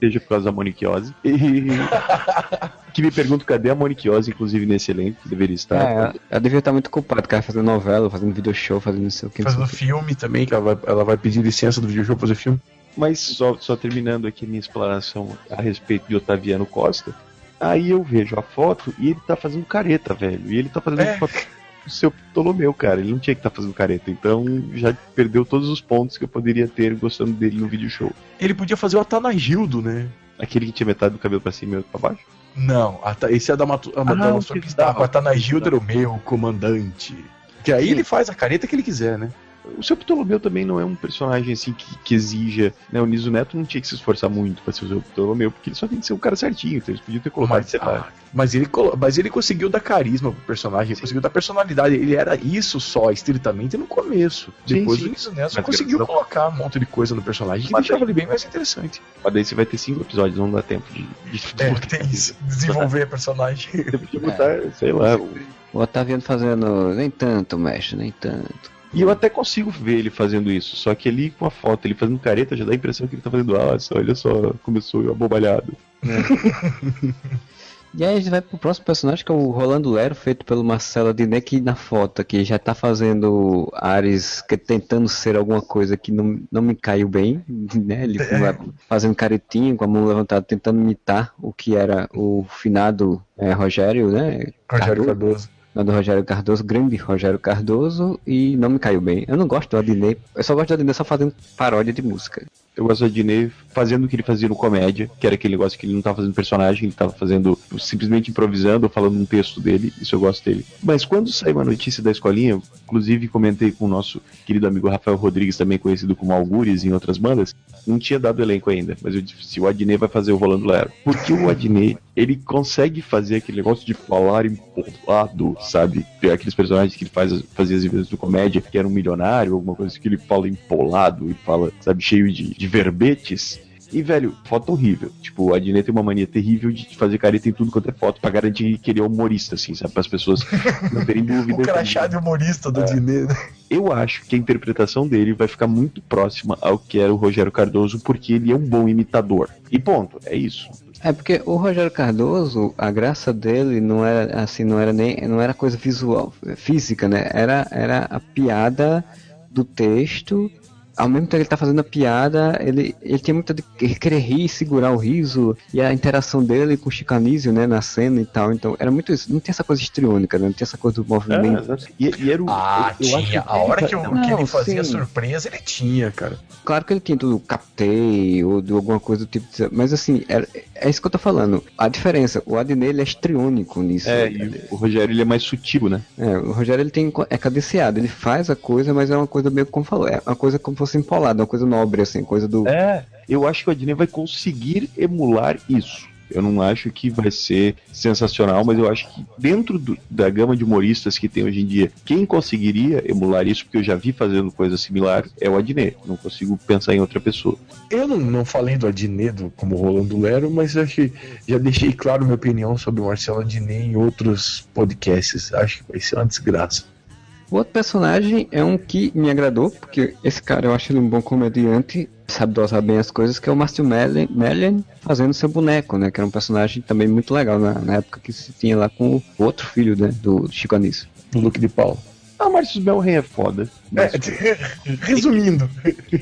seja por causa da Moniquiose. E. que me pergunto cadê a Moniquiose, inclusive, nesse elenco, que deveria estar. É, ela, ela devia estar muito culpada, cara, fazendo novela, fazendo video show, fazendo não sei o que. Fazendo filme também, que ela vai, ela vai pedir licença do videojogo pra fazer filme. Mas só, só terminando aqui a minha explanação a respeito de Otaviano Costa, aí eu vejo a foto e ele tá fazendo careta, velho. E ele tá fazendo É. foto do seu Ptolomeu, cara. Ele não tinha que estar fazendo careta. Então já perdeu todos os pontos que eu poderia ter gostando dele no vídeo show. Ele podia fazer o Atanagildo, né? Aquele que tinha metade do cabelo pra cima e outro pra baixo. Não, esse é da Matu, a Ah, o Atanagildo era o meu comandante. Que aí ele faz a careta que ele quiser, né? O seu Ptolomeu também não é um personagem assim que, que exija. Né? O Niso Neto não tinha que se esforçar muito pra ser o seu Ptolomeu, porque ele só tem que ser um cara certinho. Então eles podiam ter colocado, Mas, ah, mas, ele, colo- mas ele conseguiu dar carisma pro personagem, ele conseguiu dar personalidade. Ele era isso só, estritamente, no começo. Sim, Depois sim. o Niso Neto Mas conseguiu não- colocar um monte de coisa no personagem que Mas deixava ele bem mais interessante. Mas daí você vai ter cinco episódios, não dá tempo de. de É, tem isso. Desenvolver personagem. Você podia botar, sei lá. o- O Otaviano fazendo, nem tanto, mestre, nem tanto. E eu até consigo ver ele fazendo isso, só que ali com a foto, ele fazendo careta, já dá a impressão que ele tá fazendo, ah, só, olha só, começou abobalhado. E aí a gente vai pro próximo personagem, que é o Rolando Lero, feito pelo Marcelo Diné, que na foto aqui já tá fazendo Ares que tentando ser alguma coisa que não, não me caiu bem, né? Ele vai fazendo caretinha, com a mão levantada, tentando imitar o que era o finado é, Rogério, né? Rogério Cardoso. Não, do Rogério Cardoso, grande Rogério Cardoso, e não me caiu bem. Eu não gosto do Adnet, eu só gosto do Adnet só fazendo paródia de música. Eu gosto do Adnet fazendo o que ele fazia no comédia, que era aquele negócio que ele não tava fazendo personagem, ele tava fazendo simplesmente improvisando ou falando um texto dele, isso eu gosto dele. Mas quando saiu a notícia da escolinha, inclusive comentei com o nosso querido amigo Rafael Rodrigues, também conhecido como Algures em outras bandas, não tinha dado elenco ainda, mas eu disse, se o Adnet vai fazer o Rolando Lero. Porque o Adnet, ele consegue fazer aquele negócio de falar empolado, sabe? Aqueles personagens que ele faz, fazia as vezes do comédia, que era um milionário, alguma coisa assim, que ele fala empolado e fala, sabe, cheio de, de verbetes. E, velho, foto horrível. Tipo, o Adnet tem uma mania terrível de fazer careta em tudo quanto é foto pra garantir que ele é humorista, assim, sabe? Para as pessoas não terem dúvida. O crachá de humorista do Dinê. né? Eu acho que a interpretação dele vai ficar muito próxima ao que era o Rogério Cardoso, porque ele é um bom imitador. E ponto, é isso. É porque o Rogério Cardoso, a graça dele não era assim, não era nem, não era coisa visual, física, né? Era, era a piada do texto. Ao mesmo tempo que ele tá fazendo a piada, ele, ele tinha muito de querer rir, segurar o riso, e a interação dele com o Chico Anísio, né, na cena e tal. Então, era muito isso. Não tinha essa coisa histriônica, né? Não tinha essa coisa do movimento. É, e, e era o, Ah, eu- eu tinha. A hora que, o, não, que ele Não, fazia sim. surpresa, ele tinha, cara. Claro que ele tinha tudo, captei, ou de alguma coisa do tipo, mas assim, era- é isso que eu tô falando. A diferença, o Adnei, ele é histriônico nisso. É, e o Rogério ele é mais sutil, né? É, o Rogério ele tem é cadenciado, ele faz a coisa, mas é uma coisa meio como falou, é uma coisa como se fosse empolada, uma coisa nobre assim, coisa do É, eu acho que o Adnet vai conseguir emular isso. Eu não acho que vai ser sensacional, mas eu acho que dentro do, da gama de humoristas que tem hoje em dia, quem conseguiria emular isso, porque eu já vi fazendo coisa similar, é o Adnet. Não consigo pensar em outra pessoa. Eu não, não falei do Adnet como Rolando Lero, mas acho que já deixei claro minha opinião sobre o Marcelo Adnet em outros podcasts. Acho que vai ser uma desgraça. O outro personagem é um que me agradou, porque esse cara eu acho ele um bom comediante, sabe dosar bem as coisas, que é o Márcio Mellen, Mellen fazendo seu boneco, né? Que era um personagem também muito legal na, na época que se tinha lá com o outro filho, né? Do Chico Anísio. Do Luke de Paulo. Ah, Márcio Melren é foda. Mas Resumindo,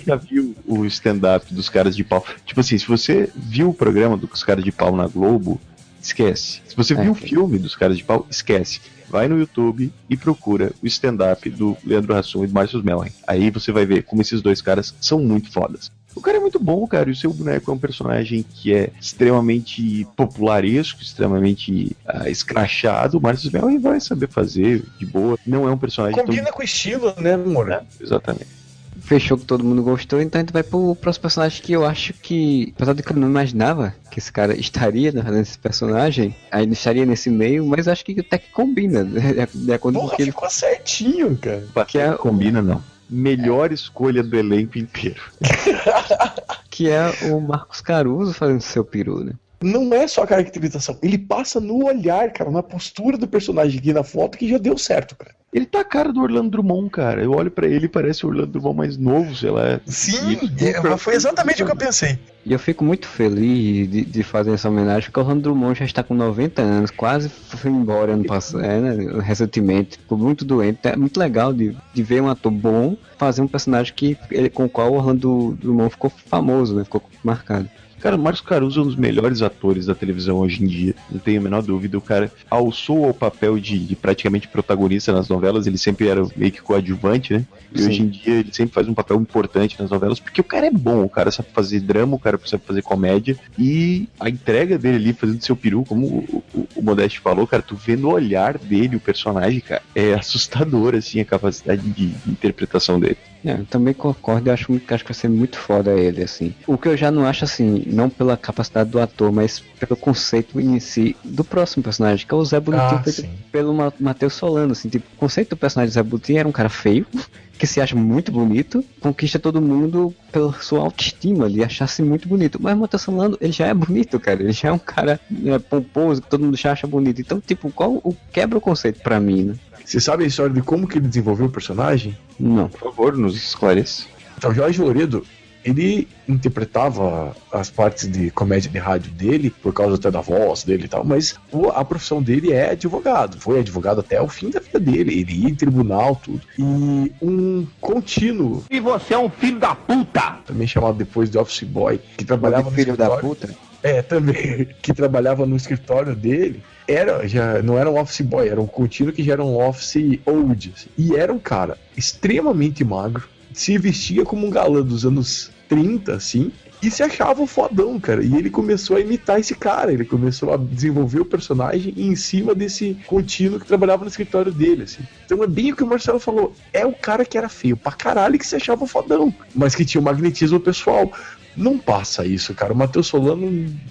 já viu o stand-up dos caras de pau? Tipo assim, se você viu o programa dos caras de pau na Globo, esquece. Se você É, viu o foi. filme dos caras de pau, esquece. Vai no YouTube e procura o stand-up do Leandro Hassum e do Márcio Melren. Aí você vai ver como esses dois caras são muito fodas. O cara é muito bom, cara, e o seu boneco é um personagem que é extremamente popularesco, extremamente ah, escrachado. O Márcio Melren vai saber fazer de boa. Não é um personagem combina com o estilo, né, amor? tão... Exatamente. Fechou que todo mundo gostou, então a gente vai pro próximo personagem que eu acho que, apesar de que eu não imaginava que esse cara estaria né, fazendo esse personagem, ainda estaria nesse meio, mas acho que até que combina, né, de, acordo com o Porra, que ele ficou certinho, cara. que é, Combina, não. Melhor escolha do elenco inteiro. que é o Marcos Caruso fazendo seu peru, né? Não é só a caracterização, ele passa no olhar, cara, na postura do personagem aqui na foto que já deu certo, cara. Ele tá a cara do Orlando Drummond, cara. Eu olho pra ele e parece o Orlando Drummond mais novo, sei lá. Sim, é, mas foi exatamente o que eu pensei. E eu fico muito feliz de, de fazer essa homenagem, porque o Orlando Drummond já está com 90 anos, quase foi embora ano passado, é, né, recentemente, ficou muito doente. É muito legal de, de ver um ator bom fazer um personagem que, ele, com o qual o Orlando Drummond ficou famoso, né, ficou marcado. Cara, o Marcos Caruso é um dos melhores atores da televisão hoje em dia, não tenho a menor dúvida. O cara alçou ao papel de, de praticamente protagonista nas novelas, ele sempre era meio que coadjuvante, né? E Sim. hoje em dia ele sempre faz um papel importante nas novelas, porque o cara é bom, o cara sabe fazer drama, o cara sabe fazer comédia, e a entrega dele ali fazendo seu peru, como o, o, o Modeste falou, cara, tu vê no olhar dele o personagem, cara, é assustador, assim, a capacidade de, de interpretação dele. É, eu também concordo, eu acho, acho que vai ser muito foda ele, assim. O que eu já não acho, assim, não pela capacidade do ator, mas pelo conceito em si do próximo personagem, que é o Zé Bonitinho, Ah, feito sim. pelo Ma- Matheus Solano, assim, tipo, o conceito do personagem do Zé Bonitinho era um cara feio, que se acha muito bonito, conquista todo mundo pela sua autoestima de achar-se muito bonito. Mas o Matheus Solano, ele já é bonito, cara, ele já é um cara né, pomposo, que todo mundo já acha bonito. Então, tipo, qual o quebra o conceito pra mim, né? Você sabe a história de como que ele desenvolveu o personagem? Não. Por favor, nos esclareça. Então, Jorge Loredo, ele interpretava as partes de comédia de rádio dele, por causa até da voz dele e tal, mas a profissão dele é advogado. Foi advogado até o fim da vida dele. Ele ia em tribunal, tudo. E um contínuo, E você é um filho da puta! também chamado depois de office boy, que trabalhava no filho da escritório. puta. É, também, que trabalhava no escritório dele, era, já não era um office boy, era um contínuo que já era um office old. assim. E era um cara extremamente magro, se vestia como um galã dos anos 30, assim, e se achava um fodão, cara. E ele começou a imitar esse cara, ele começou a desenvolver o personagem em cima desse contínuo que trabalhava no escritório dele, assim. Então é bem o que o Marcelo falou, é o cara que era feio pra caralho que se achava fodão, mas que tinha o magnetismo pessoal. Não passa isso, cara. O Matheus Solano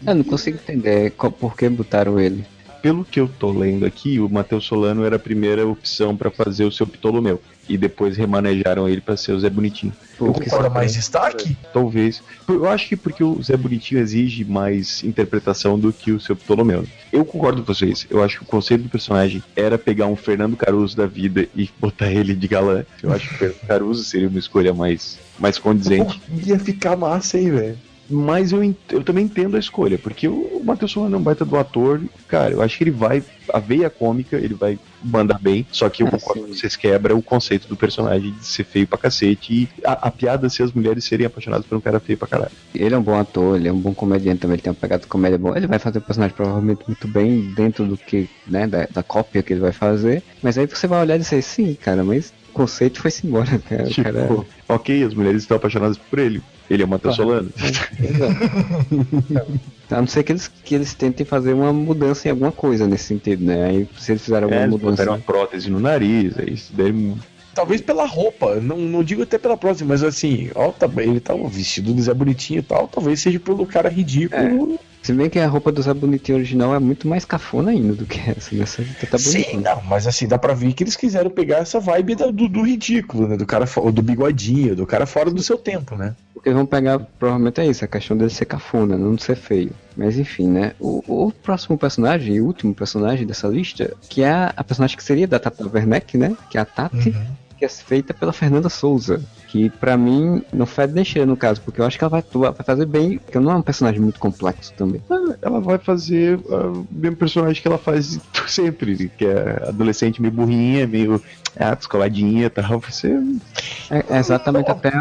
Eu não consigo entender por que botaram ele. Pelo que eu tô lendo aqui, o Matheus Solano era a primeira opção pra fazer o seu Ptolomeu. E depois remanejaram ele pra ser o Zé Bonitinho. Porque só- mais destaque? Talvez. Eu acho que porque o Zé Bonitinho exige mais interpretação do que o seu Ptolomeu. Eu concordo com vocês. Eu acho que o conceito do personagem era pegar um Fernando Caruso da vida e botar ele de galã. Eu acho que o Fernando Caruso seria uma escolha mais, mais condizente. Pô, ia ficar massa, hein, velho? Mas eu, eu também entendo a escolha, porque o, Matheus Solano é um baita do ator. Cara, eu acho que ele vai. A veia cômica, ele vai mandar bem. Só que eu Ah, concordo vocês quebra o conceito do personagem de ser feio pra cacete. E a, a piada se as mulheres serem apaixonadas por um cara feio pra caralho. Ele é um bom ator, ele é um bom comediante também, ele tem uma pegada de comédia boa. Ele vai fazer o personagem provavelmente muito bem dentro do que, né, da, da cópia que ele vai fazer. Mas aí você vai olhar e dizer, sim, cara, mas o conceito foi-se embora, cara. Tipo, cara... ok, as mulheres estão apaixonadas por ele. Ele é o Matheus Solano. A não ser que eles, que eles tentem fazer uma mudança em alguma coisa nesse sentido, né? Aí se eles fizerem alguma É, mudança. botaram uma prótese no nariz, aí isso daí. Talvez pela roupa, não, não digo até pela próxima, mas assim, ó, tá, ele tá vestido de Zé Bonitinho e tal, talvez seja pelo cara ridículo Se bem que a roupa do Zé Bonitinho original é muito mais cafona ainda do que essa, né? Essa tá Sim, não, mas assim, dá pra ver que eles quiseram pegar essa vibe do, do ridículo, né? Do cara, do bigodinho, do cara fora do seu tempo, né? O que eles vão pegar provavelmente é isso, a questão dele ser cafona, não ser feio. Mas enfim, né? O, o próximo personagem, e o último personagem dessa lista, que é a, a personagem que seria da Tata Werneck, né? Que é a Tati, que é feita pela Fernanda Souza. Que pra mim não fede nem cheira no caso, porque eu acho que ela vai, atuar- vai fazer bem, porque não é um personagem muito complexo também. Ela vai fazer ah, o mesmo personagem que ela faz sempre, que é adolescente meio burrinha, meio ah, descoladinha e tal. Ser. É, é exatamente até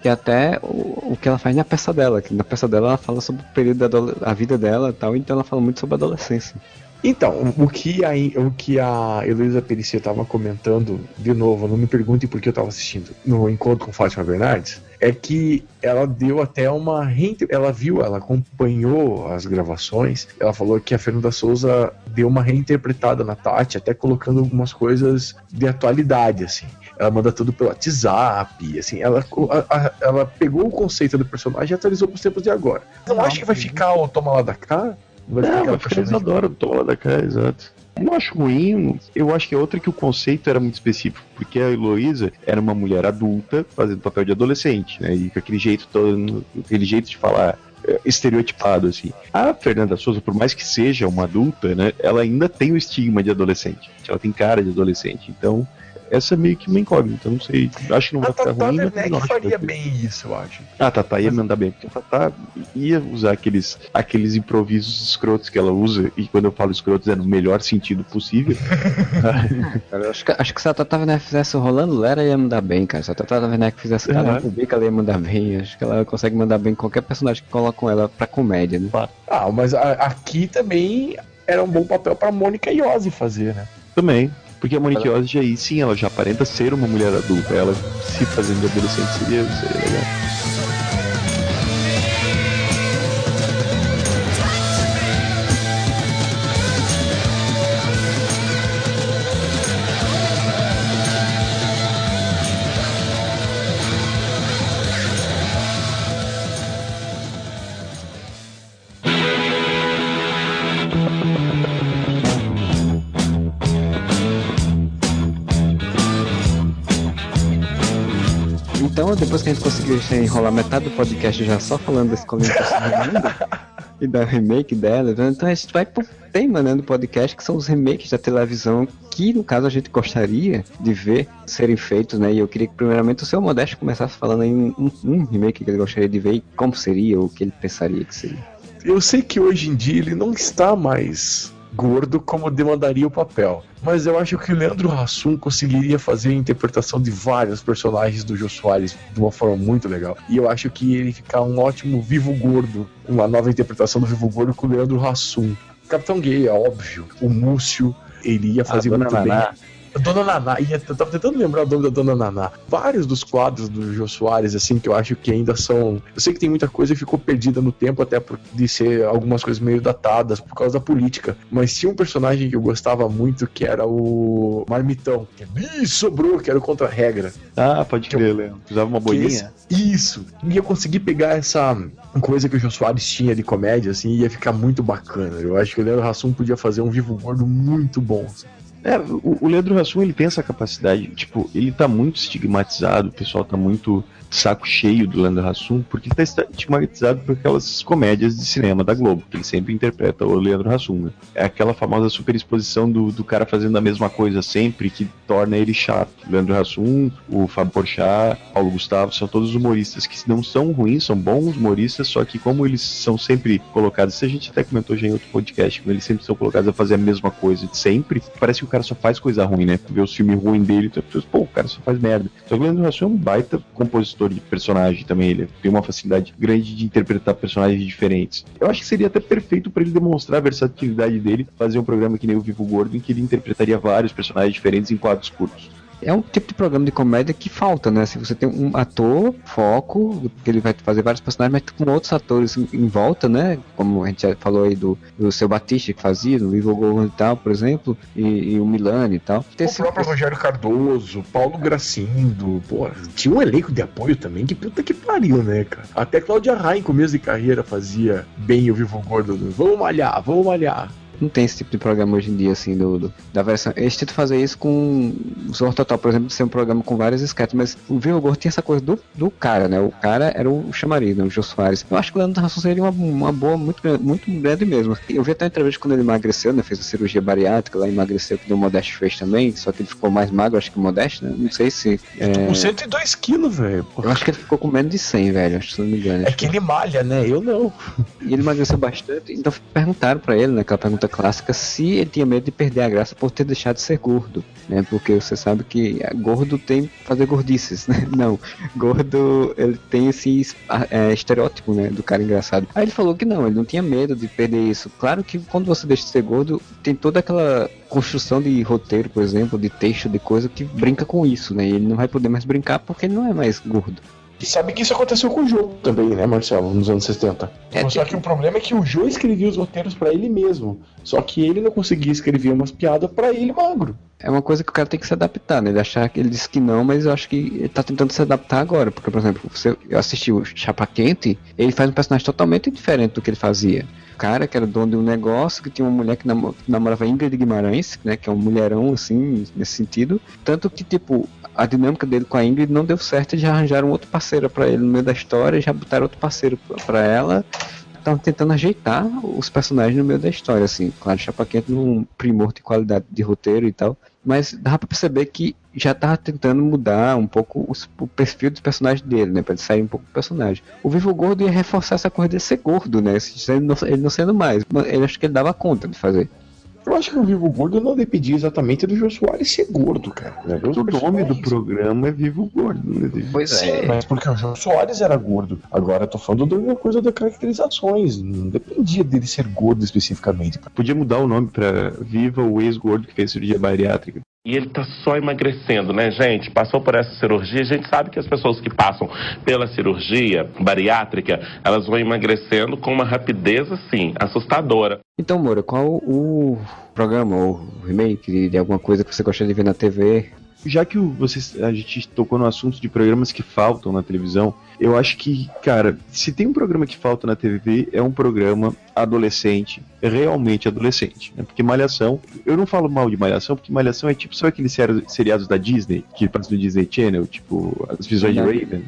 que até o, o que ela faz na peça dela, que na peça dela ela fala sobre o período da a vida dela e tal, então ela fala muito sobre a adolescência. Então, o que a, o que a Heloísa Pericia estava comentando, de novo, não me perguntem por que eu estava assistindo no encontro com Fátima Bernardes, é que ela deu até uma. Ela viu, ela acompanhou as gravações, ela falou que a Fernanda Souza deu uma reinterpretada na Tati, até colocando algumas coisas de atualidade, assim. Ela manda tudo pelo WhatsApp, assim, ela, a- ela pegou o conceito do personagem e atualizou para os tempos de agora. Não acho que vai ficar o Toma lá da cá? Vai Não, ficar personagem- Isadora do Toma lá da cá, exato. Não acho ruim, eu acho que é outra que o conceito era muito específico, porque a Heloísa era uma mulher adulta fazendo papel de adolescente, né? E com aquele jeito todo, aquele jeito de falar eh, estereotipado, assim. A Fernanda Souza, por mais que seja uma adulta, né? Ela ainda tem o estigma de adolescente. Ela tem cara de adolescente. Então, essa é meio que uma incógnita, não sei. Acho que não vai A ficar Tata ruim. mas Werneck não acho que faria bem isso, eu acho. ah, a Tatá ia mandar bem, porque a Tatá ia usar aqueles, aqueles improvisos escrotos que ela usa, e quando eu falo escrotos é no melhor sentido possível. Cara, acho, que, acho que se a Tata Werneck fizesse o Rolando Lera, ia mandar bem, cara. Se a Tata Werneck fizesse cada É. bico, ela ia mandar bem. Acho que ela consegue mandar bem qualquer personagem que colocam ela pra comédia, né? Ah, mas a- aqui também era um bom papel pra Mônica Iose fazer, né? Também. Porque a Monique Ozzy aí sim, ela já aparenta ser uma mulher adulta. Ela se fazendo de adolescente seria, seria legal. Então, depois que a gente conseguiu enrolar metade do podcast já só falando desse Colin e da remake dela, então a gente vai pro tema né, do podcast, que são os remakes da televisão, que no caso a gente gostaria de ver serem feitos, né? E eu queria que primeiramente o seu Modesto começasse falando aí um, um- um remake que ele gostaria de ver e como seria, ou o que ele pensaria que seria. Eu sei que hoje em dia ele não está mais gordo como demandaria o papel. Mas eu acho que o Leandro Hassum conseguiria fazer a interpretação de vários personagens do Jô Soares de uma forma muito legal. E eu acho que ele ficar um ótimo Vivo Gordo, uma nova interpretação do Vivo Gordo com o Leandro Hassum. Capitão Gay, é óbvio. O Múcio, ele ia fazer Dona muito Naná. bem. Dona Naná, ia, eu tava tentando lembrar o nome da Dona Naná. Vários dos quadros do Jô Soares, assim, que eu acho que ainda são. Eu sei que tem muita coisa que ficou perdida no tempo, até por de ser algumas coisas meio datadas por causa da política. Mas tinha um personagem que eu gostava muito, que era o Marmitão. Que Ih, sobrou, que era o contra-regra. Ah, pode crer, Leandro. Usava uma bolinha. esse- Isso. E eu consegui pegar essa coisa que o Jô Soares tinha de comédia, assim, ia ficar muito bacana. Eu acho que o Leandro Hassum podia fazer um vivo gordo muito bom. assim. É, o, o Leandro Hassum, ele tem essa capacidade, tipo, ele tá muito estigmatizado, o pessoal tá muito saco cheio do Leandro Hassum, porque ele tá esta- estigmatizado por aquelas comédias de cinema da Globo, que ele sempre interpreta o Leandro Hassum, né? É aquela famosa superexposição do, do cara fazendo a mesma coisa sempre, que torna ele chato. Leandro Hassum, o Fábio Porchat, Paulo Gustavo, são todos humoristas que não são ruins, são bons humoristas, só que como eles são sempre colocados, isso a gente até comentou já em outro podcast, como eles sempre são colocados a fazer a mesma coisa de sempre, parece que o cara só faz coisa ruim, né? Vê o filme ruim dele, pensa, pô, o cara só faz merda. Só que o Leandro Hassum é um baita compositor de personagem também, ele tem uma facilidade grande de interpretar personagens diferentes. Eu acho que seria até perfeito pra ele demonstrar a versatilidade dele, fazer um programa que nem o Vivo Gordo, em que ele interpretaria vários personagens diferentes em quadros curtos. É um tipo de programa de comédia que falta, né? Se você tem um ator, foco, que ele vai fazer vários personagens, mas com outros atores em, em volta, né? Como a gente já falou aí do, do seu Batista que fazia, do Ivo Gorgon e tal, por exemplo, e, e o Milani e tal. O próprio Rogério Cardoso, Paulo Gracindo, pô, tinha um elenco de apoio também, que puta que pariu, né, cara? Até Cláudia Raia, em começo de carreira, fazia bem o Vivo Gordo. do Vamos malhar, vamos malhar. Não tem esse tipo de programa hoje em dia, assim, do, do- da versão. Eles tentam fazer isso com o Zorro Total, por exemplo, de ser um programa com vários sketches, mas o Vivo Gordo tinha essa coisa do, do cara, né? O cara era o chamariz, né? O Jô Soares. Eu acho que o Leandro Rasson seria uma, uma boa, muito, grande- muito grande mesmo. Eu vi até uma entrevista quando ele emagreceu, né? Fez a cirurgia bariátrica, lá emagreceu, que o Modeste fez também, só que ele ficou mais magro, acho que o Modeste, né? Não sei se. É... Com 102 quilos, velho. Eu acho que ele ficou com menos de 100, velho, acho que se não me engano. É que ele malha, né? Eu não. E ele emagreceu bastante, então perguntaram pra ele, né, aquela pergunta clássica, se ele tinha medo de perder a graça por ter deixado de ser gordo, né? Porque você sabe que gordo tem que fazer gordices, né? Não, gordo ele tem esse é, estereótipo, né, do cara engraçado. Aí ele falou que não, ele não tinha medo de perder isso. Claro que quando você deixa de ser gordo, tem toda aquela construção de roteiro, por exemplo, de texto, de coisa que brinca com isso, né? E ele não vai poder mais brincar porque ele não é mais gordo. E sabe que isso aconteceu com o Jô também, né, Marcelo, nos anos 70. É, Só que o problema é que o Jô escrevia os roteiros pra ele mesmo. Só que ele não conseguia escrever umas piadas pra ele magro. É uma coisa que o cara tem que se adaptar, né? Ele achar que ele disse que não, mas eu acho que ele tá tentando se adaptar agora. Porque, por exemplo, você, eu assisti o Chapa Quente, ele faz um personagem totalmente diferente do que ele fazia. O cara que era dono de um negócio, que tinha uma mulher que namorava Ingrid Guimarães, né? Que é um mulherão, assim, nesse sentido. Tanto que, tipo, a dinâmica dele com a Ingrid não deu certo já arranjaram outro parceiro pra ele no meio da história, já botaram outro parceiro pra ela. Estavam tentando ajeitar os personagens no meio da história, assim. Claro, Chapa Quente num primor de qualidade de roteiro e tal. Mas dava pra perceber que já tava tentando mudar um pouco os- o perfil dos personagens dele, né? Pra ele sair um pouco do personagem. O Vivo Gordo ia reforçar essa coisa de ser gordo, né? Ele não, ele não sendo mais. Ele acho que ele dava conta de fazer. Eu acho que o Vivo Gordo não dependia exatamente do Jô Soares ser gordo, cara. Né? O nome do programa é Vivo Gordo, né? Pois Sim, mas porque o Jô Soares era gordo. Agora eu tô falando de uma coisa das caracterizações. Não dependia dele ser gordo especificamente. Podia mudar o nome pra Viva o ex-gordo que fez cirurgia bariátrica. E ele tá só emagrecendo, né, gente? Passou por essa cirurgia. A gente sabe que as pessoas que passam pela cirurgia bariátrica, elas vão emagrecendo com uma rapidez, assim, assustadora. Então, Moura, qual o programa ou remake de, de alguma coisa que você gostaria de ver na TV? Já que o- vocês, a gente tocou no assunto de programas que faltam na televisão, eu acho que, cara, se tem um programa que falta na TV, é um programa adolescente, realmente adolescente. Né? Porque Malhação, eu não falo mal de Malhação, porque Malhação é tipo, sabe aqueles seri- seriados da Disney, que passam no Disney Channel, tipo, as visões de Raven,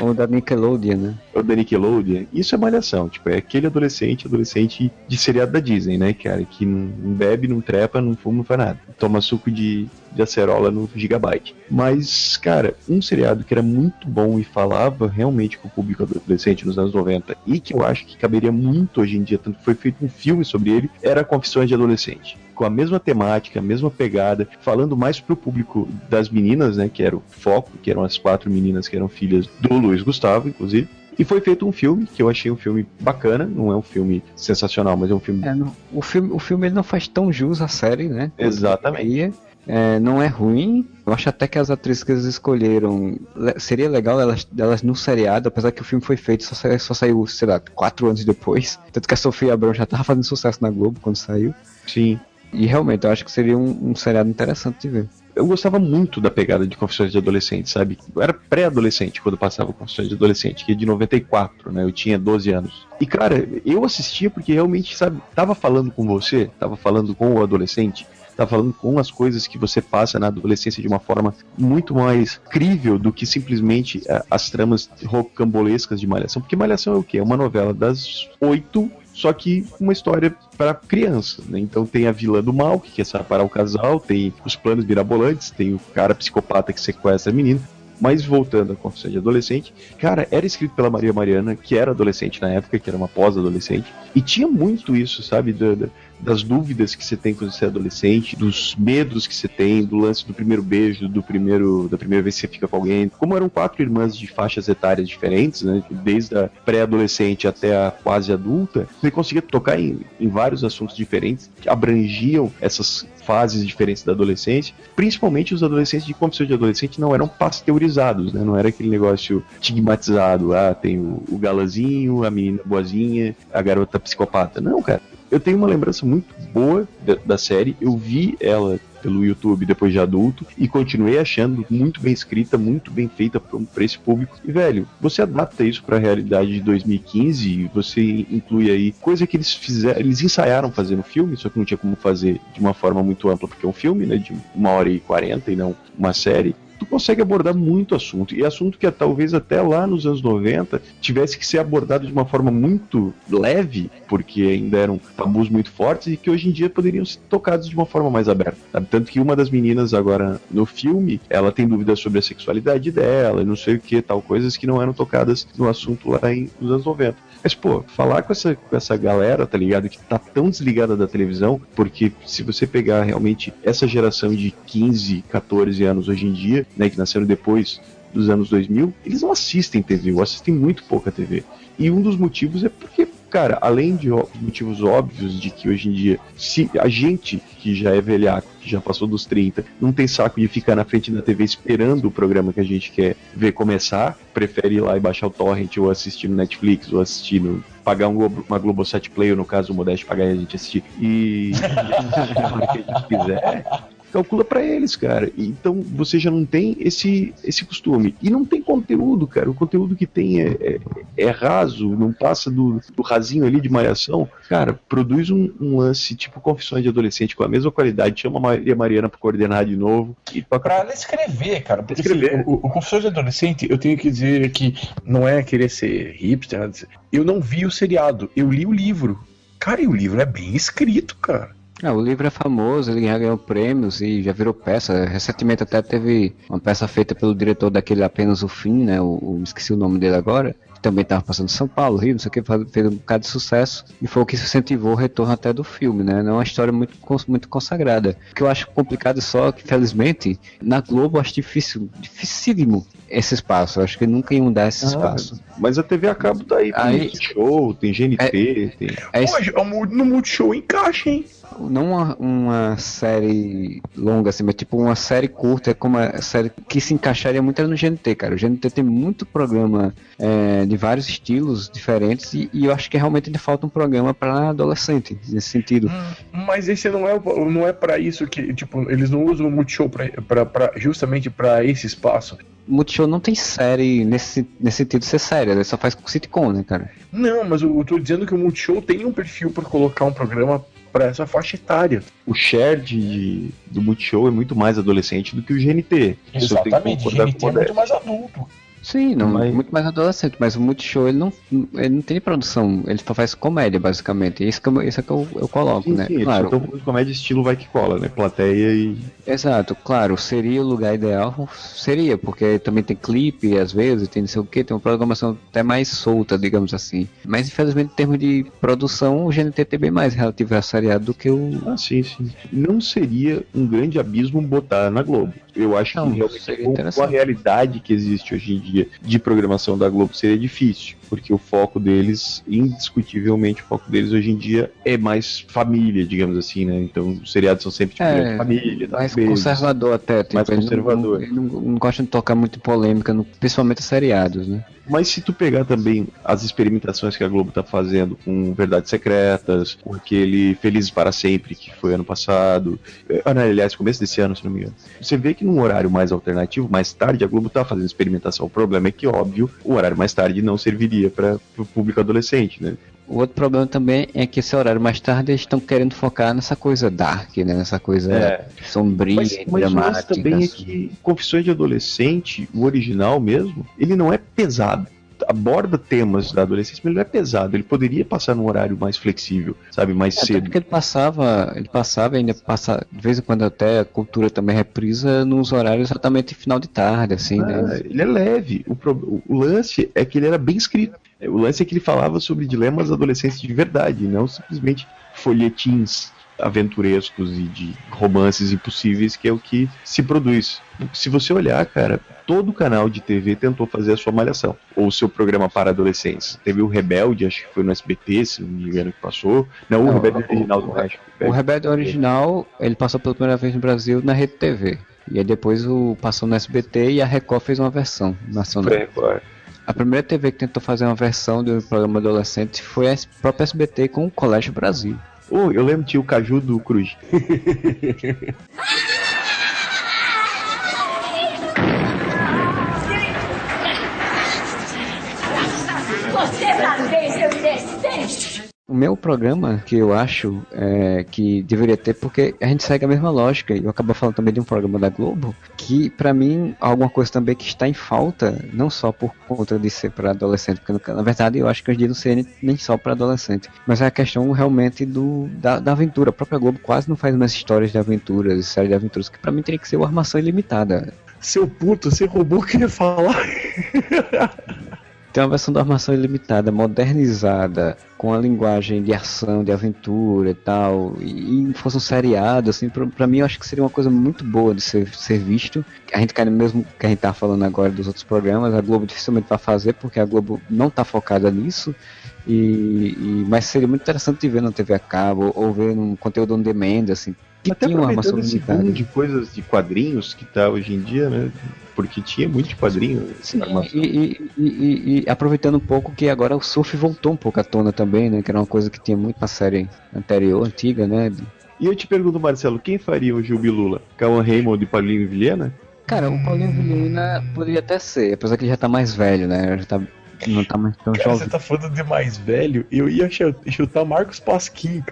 Ou da Nickelodeon, né? ou da Nickelodeon? Isso é Malhação, tipo, é aquele adolescente, adolescente de seriado da Disney, né, cara, que não, não bebe, não trepa, não fuma, não faz nada. Toma suco de, de acerola no Gigabyte. Mas, cara, um seriado que era muito bom e falava realmente com o público adolescente nos anos 90 e que eu acho que caberia muito hoje em dia, tanto que foi feito um filme sobre ele, era Confissões de Adolescente. Com a mesma temática, a mesma pegada, falando mais pro público das meninas, né, que era o foco, que eram as quatro meninas que eram filhas do Luiz Gustavo, inclusive. E foi feito um filme, que eu achei um filme bacana, não é um filme sensacional, mas é um filme É, não- o filme, o filme ele não faz tão jus à série, né? Exatamente. É, não é ruim. Eu acho até que as atrizes que eles escolheram le- seria legal elas, elas no seriado, apesar que o filme foi feito só, sa- só saiu, sei lá, quatro anos depois. Tanto que a Sofia Abrão já tava fazendo sucesso na Globo quando saiu. Sim. E realmente eu acho que seria um, um seriado interessante de ver. eu gostava muito da pegada de Confissões de Adolescente, sabe? Eu era pré-adolescente quando passava Confissões de Adolescente, que é de 94, né? Eu tinha 12 anos. E, cara, eu assistia porque realmente, sabe, tava falando com você, tava falando com o adolescente, tava falando com as coisas que você passa na adolescência de uma forma muito mais crível do que simplesmente eh, as tramas rocambolescas de Malhação. Porque Malhação é o quê? É uma novela das oito só que uma história para criança, né? Então tem a vilã do mal que quer separar o casal, tem os planos mirabolantes, tem o cara psicopata que sequestra a menina. Mas voltando à confissão de adolescente, cara, era escrito pela Maria Mariana, que era adolescente na época, que era uma pós-adolescente, e tinha muito isso, sabe, da- das dúvidas que você tem quando você é adolescente, dos medos que você tem, do lance do primeiro beijo, do primeiro, da primeira vez que você fica com alguém. Como eram quatro irmãs de faixas etárias diferentes, né, desde a pré-adolescente até a quase adulta, você conseguia tocar em, em vários assuntos diferentes que abrangiam essas fases diferentes da adolescência. Principalmente os adolescentes de confissão de adolescente não eram pasteurizados, né? Não era aquele negócio estigmatizado. Ah, tem o, o galazinho, a menina boazinha, a garota psicopata. Não, cara. Eu tenho uma lembrança muito boa da, da série. Eu vi ela pelo YouTube depois de adulto e continuei achando muito bem escrita, muito bem feita para esse público. E velho, você adapta isso para a realidade de 2015 e você inclui aí coisa que eles fizeram, eles ensaiaram fazer no filme, só que não tinha como fazer de uma forma muito ampla porque é um filme, né, de uma hora e quarenta e não uma série tu consegue abordar muito assunto. E assunto que é, talvez até lá nos anos 90 tivesse que ser abordado de uma forma muito leve, porque ainda eram tabus muito fortes, e que hoje em dia poderiam ser tocados de uma forma mais aberta. Sabe? Tanto que uma das meninas agora no filme, ela tem dúvidas sobre a sexualidade dela, e não sei o que, tal, coisas que não eram tocadas no assunto lá em, nos anos 90. Mas, pô, falar com essa, com essa galera, tá ligado? Que tá tão desligada da televisão, porque se você pegar realmente essa geração de 15, 14 anos hoje em dia, né, que nasceram depois dos anos 2000, eles não assistem TV, ou assistem muito pouca TV. E um dos motivos é porque cara, além de motivos óbvios de que hoje em dia, se a gente que já é velhaco, que já passou dos 30, não tem saco de ficar na frente da TV esperando o programa que a gente quer ver começar, prefere ir lá e baixar o torrent ou assistir no Netflix ou assistir no pagar um Globo, uma Globosat Play, ou no caso o Modeste pagar e a gente assistir. E a que a gente quiser calcula para eles, cara. Então você já não tem esse, esse costume. E não tem conteúdo, cara. O conteúdo que tem é, é, é raso, não passa do, do rasinho ali de malhação. Cara, produz um, um, lance tipo Confissões de Adolescente com a mesma qualidade, chama a Maria Mariana pra coordenar de novo. E toca... Pra ela escrever, cara. Porque escrever. Assim, o, o Confissões de Adolescente, eu tenho que dizer que não é querer ser hipster, eu não vi o seriado, eu li o livro. Cara, e o livro é bem escrito, cara. Ah, o livro é famoso, ele já ganhou prêmios e já virou peça. Recentemente até teve uma peça feita pelo diretor daquele Apenas o Fim, né? O, o esqueci o nome dele agora. Que também estava passando São Paulo, Rio, não sei o que, fez um bocado de sucesso. E foi o que incentivou o retorno até do filme, né? É uma história muito, muito consagrada. O que eu acho complicado só que, felizmente, na Globo acho difícil, dificílimo esse espaço. Eu acho que nunca iam dar esse ah, espaço. Mas a TV a cabo tá aí, tem aí, Multishow, tem GNT, é, tem. É, Hoje, no Multishow encaixa, hein? não uma, uma, série longa, assim, mas tipo uma série curta, como uma série que se encaixaria muito no GNT, cara. O GNT tem muito programa é, de vários estilos diferentes e, e, eu acho que realmente ainda falta um programa para adolescente, nesse sentido. Hum, mas esse não é, não é para isso que, tipo, eles não usam o Multishow pra, pra, pra justamente para esse espaço. Multishow não tem série nesse, nesse sentido de ser séria, ele só faz com sitcom, né, cara? Não, mas eu, eu tô dizendo que o Multishow tem um perfil para colocar um programa para essa faixa etária. O share de, do Multishow é muito mais adolescente do que o GNT. Exatamente, o GNT é muito mais adulto. Sim, não, mas... muito mais adolescente, mas o Multishow ele não, ele não tem produção, ele só faz comédia, basicamente. Isso que eu, isso é que eu, eu coloco, sim, né? Sim, claro. Então, comédia estilo vai que cola, né? Plateia e. Exato, claro, seria o lugar ideal, seria, porque também tem clipe, às vezes, tem não sei o que, tem uma programação até mais solta, digamos assim. Mas infelizmente, em termos de produção, o GNT tem bem mais relativo a seriado do que o. Ah, sim, sim. Não seria um grande abismo botar na Globo. Eu acho não, que realmente com a realidade que existe hoje em dia de programação da Globo seria difícil, porque o foco deles, indiscutivelmente, o foco deles hoje em dia é mais família, digamos assim, né? Então os seriados são sempre tipo é, família, mais conservador até, tipo, mais conservador. Ele não, ele não, não gosta de tocar muito em polêmica, no, principalmente seriados, né? Mas se tu pegar também as experimentações que a Globo tá fazendo com Verdades Secretas, com aquele Felizes para Sempre, que foi ano passado, é, aliás, começo desse ano, se não me engano, você vê que num horário mais alternativo, mais tarde, a Globo tá fazendo experimentação. O problema é que, óbvio, o horário mais tarde não serviria para o público adolescente, né? O outro problema também é que esse horário mais tarde eles estão querendo focar nessa coisa dark, né? Nessa coisa é. sombria, mas, mas dramática. Mas também é que Confissões de Adolescente, o original mesmo, ele não é pesado aborda temas da adolescência, mas ele é pesado. Ele poderia passar num horário mais flexível, sabe, mais é, cedo. Porque ele passava, ele passava ainda passa de vez em quando até a cultura também reprisa nos horários exatamente final de tarde, assim, né? ah, né? Ele é leve. O, pro, o lance é que ele era bem escrito. O lance é que ele falava sobre dilemas adolescentes de verdade, não simplesmente folhetins aventurescos e de romances impossíveis, que é o que se produz. Se você olhar, cara, todo canal de TV tentou fazer a sua malhação, ou o seu programa para adolescentes. Teve o Rebelde, acho que foi no SBT, se não me engano, que passou. Não, o Não, Rebelde o- original do México. O Rebelde original, ele passou pela primeira vez no Brasil na Rede TV. E aí depois o passou no SBT e a Record fez uma versão nacional. Foi Record. A primeira TV que tentou fazer uma versão do programa adolescente foi a própria SBT com o Colégio Brasil. Oh, eu lembro tinha o Caju do Cruz. meu programa, que eu acho é, que deveria ter, porque a gente segue a mesma lógica, e eu acabo falando também de um programa da Globo, que pra mim, alguma coisa também que está em falta, não só por conta de ser para adolescente, porque na verdade eu acho que hoje em dia não seria nem- só para adolescente, mas é a questão realmente do, da, da aventura. A própria Globo quase não faz mais histórias de aventuras, séries de aventuras, que pra mim teria que ser uma armação ilimitada. Seu puto, você roubou o que eu ia falar. Tem uma versão da armação ilimitada, modernizada, com a linguagem de ação, de aventura e tal, e, e fosse um seriado, assim, pra, pra mim eu acho que seria uma coisa muito boa de ser, ser visto. A gente cai no mesmo que a gente tá falando agora dos outros programas, a Globo dificilmente vai fazer, porque a Globo não tá focada nisso, e, e- mas seria muito interessante ver na TV a cabo, ou, ou ver num conteúdo on demand, assim, que Até tinha uma armação boom de coisas de quadrinhos que tá hoje em dia, né? Porque tinha muito de quadrinho. Sim, e- e- e aproveitando um pouco que agora o surf voltou um pouco à tona também, né? Que era uma coisa que tinha muito na série anterior, antiga, né? E eu te pergunto, Marcelo, quem faria o Gil Bilula? Cauan Raymond e Paulinho Vilhena? Cara, o Paulinho Vilhena poderia até ser, apesar que ele já tá mais velho, né? Já tá, não tá mais tão Cara, jovem. você tá falando de mais velho, eu ia chu- chutar Marcos Pasquim.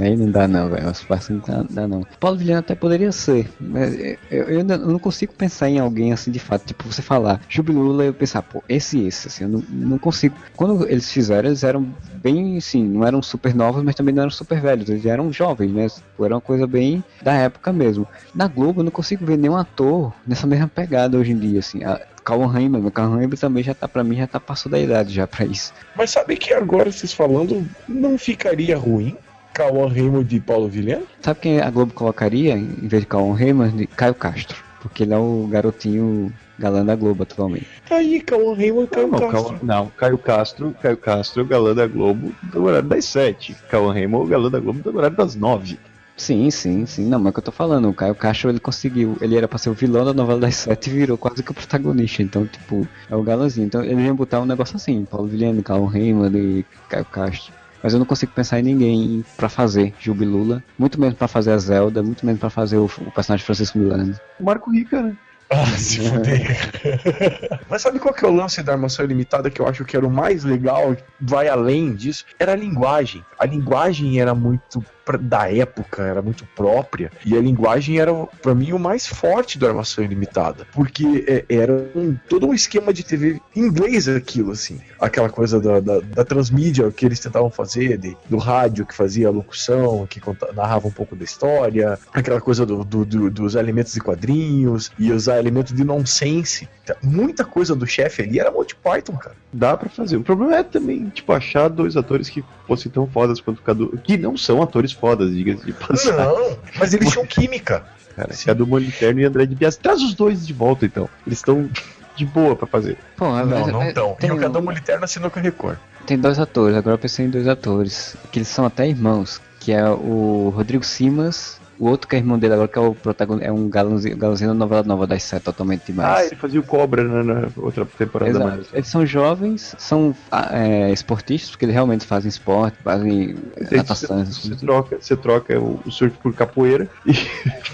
Aí não dá não, velho. Os passos não dá, não. Paulo Vilhena até poderia ser, mas eu, eu não consigo pensar em alguém assim de fato. Tipo, você falar Jubilula eu pensar, pô, esse e esse, assim, eu não, não consigo. Quando eles fizeram, eles eram bem, assim, não eram super novos, mas também não eram super velhos. Eles eram jovens, né? Era uma coisa bem da época mesmo. Na Globo eu não consigo ver nenhum ator nessa mesma pegada hoje em dia, assim. A, Calvin Raymond, o Calvin Raymond também já tá, pra mim, já tá passou da idade já pra isso. Mas sabe que agora vocês falando, não ficaria ruim? Cauã Raymond e Paulo Vilhena? Sabe quem a Globo colocaria, em vez de Calvin Raymond, Caio Castro. Porque ele é o garotinho galã da Globo atualmente. Aí, Cauã Raymond e Caio Não, Castro. Cauã- não, Caio Castro, Caio Castro, galã da Globo do horário das 7. Cauan Raymond, galã da Globo do horário das 9. Sim, sim, sim. Não, mas é o que eu tô falando. O Caio Castro, ele conseguiu. Ele era pra ser o vilão da novela das sete e virou quase que o protagonista. Então, tipo, é o galãzinho. Então, ele ia botar um negócio assim: Paulo Vilhena, Calvin Raymond e Caio Castro. Mas eu não consigo pensar em ninguém pra fazer Jubilula. Muito menos pra fazer a Zelda, muito menos pra fazer o, o personagem Francisco Milano. O Marco Rica, né? Ah, se fuder. Mas sabe qual que é o lance da armação ilimitada que eu acho que era o mais legal, vai além disso? Era a linguagem. A linguagem era muito da época, era muito própria. E a linguagem era, pra mim, o mais forte da armação ilimitada. Porque é, era um- todo um esquema de TV inglês aquilo, assim. Aquela coisa da, da, da transmídia que eles tentavam fazer, de- do rádio que fazia a locução, que narrava um pouco da história, aquela coisa do, do- do- dos elementos de quadrinhos e usar elementos de nonsense. Muita coisa do chefe ali era Monty Python, cara. Dá pra fazer. O problema é também, tipo, achar dois atores que fossem tão fodas quanto o Cadu. Que não são atores fodas, diga-se de passagem. Não, mas eles tinham química. Cara, Cadu Moliterno e André de Bias. Traz os dois de volta, então. Eles estão de boa pra fazer. Pô, Não, mas- não estão. Tem o um- Cadão Militerno assinou com a Record. Tem dois atores, agora eu pensei em dois atores, que eles são até irmãos, que é o Rodrigo Simas, o outro que é irmão dele agora, que é o protagonista, é um galãozinho, galãozinho da novela nova das sete, totalmente Ah, demais. ele fazia o Cobra na, na outra temporada Exato. mais. Eles são jovens, são ah, é, esportistas, porque eles realmente fazem esporte, fazem é, Você, natação, você coisas. troca, você troca o, o surf por capoeira e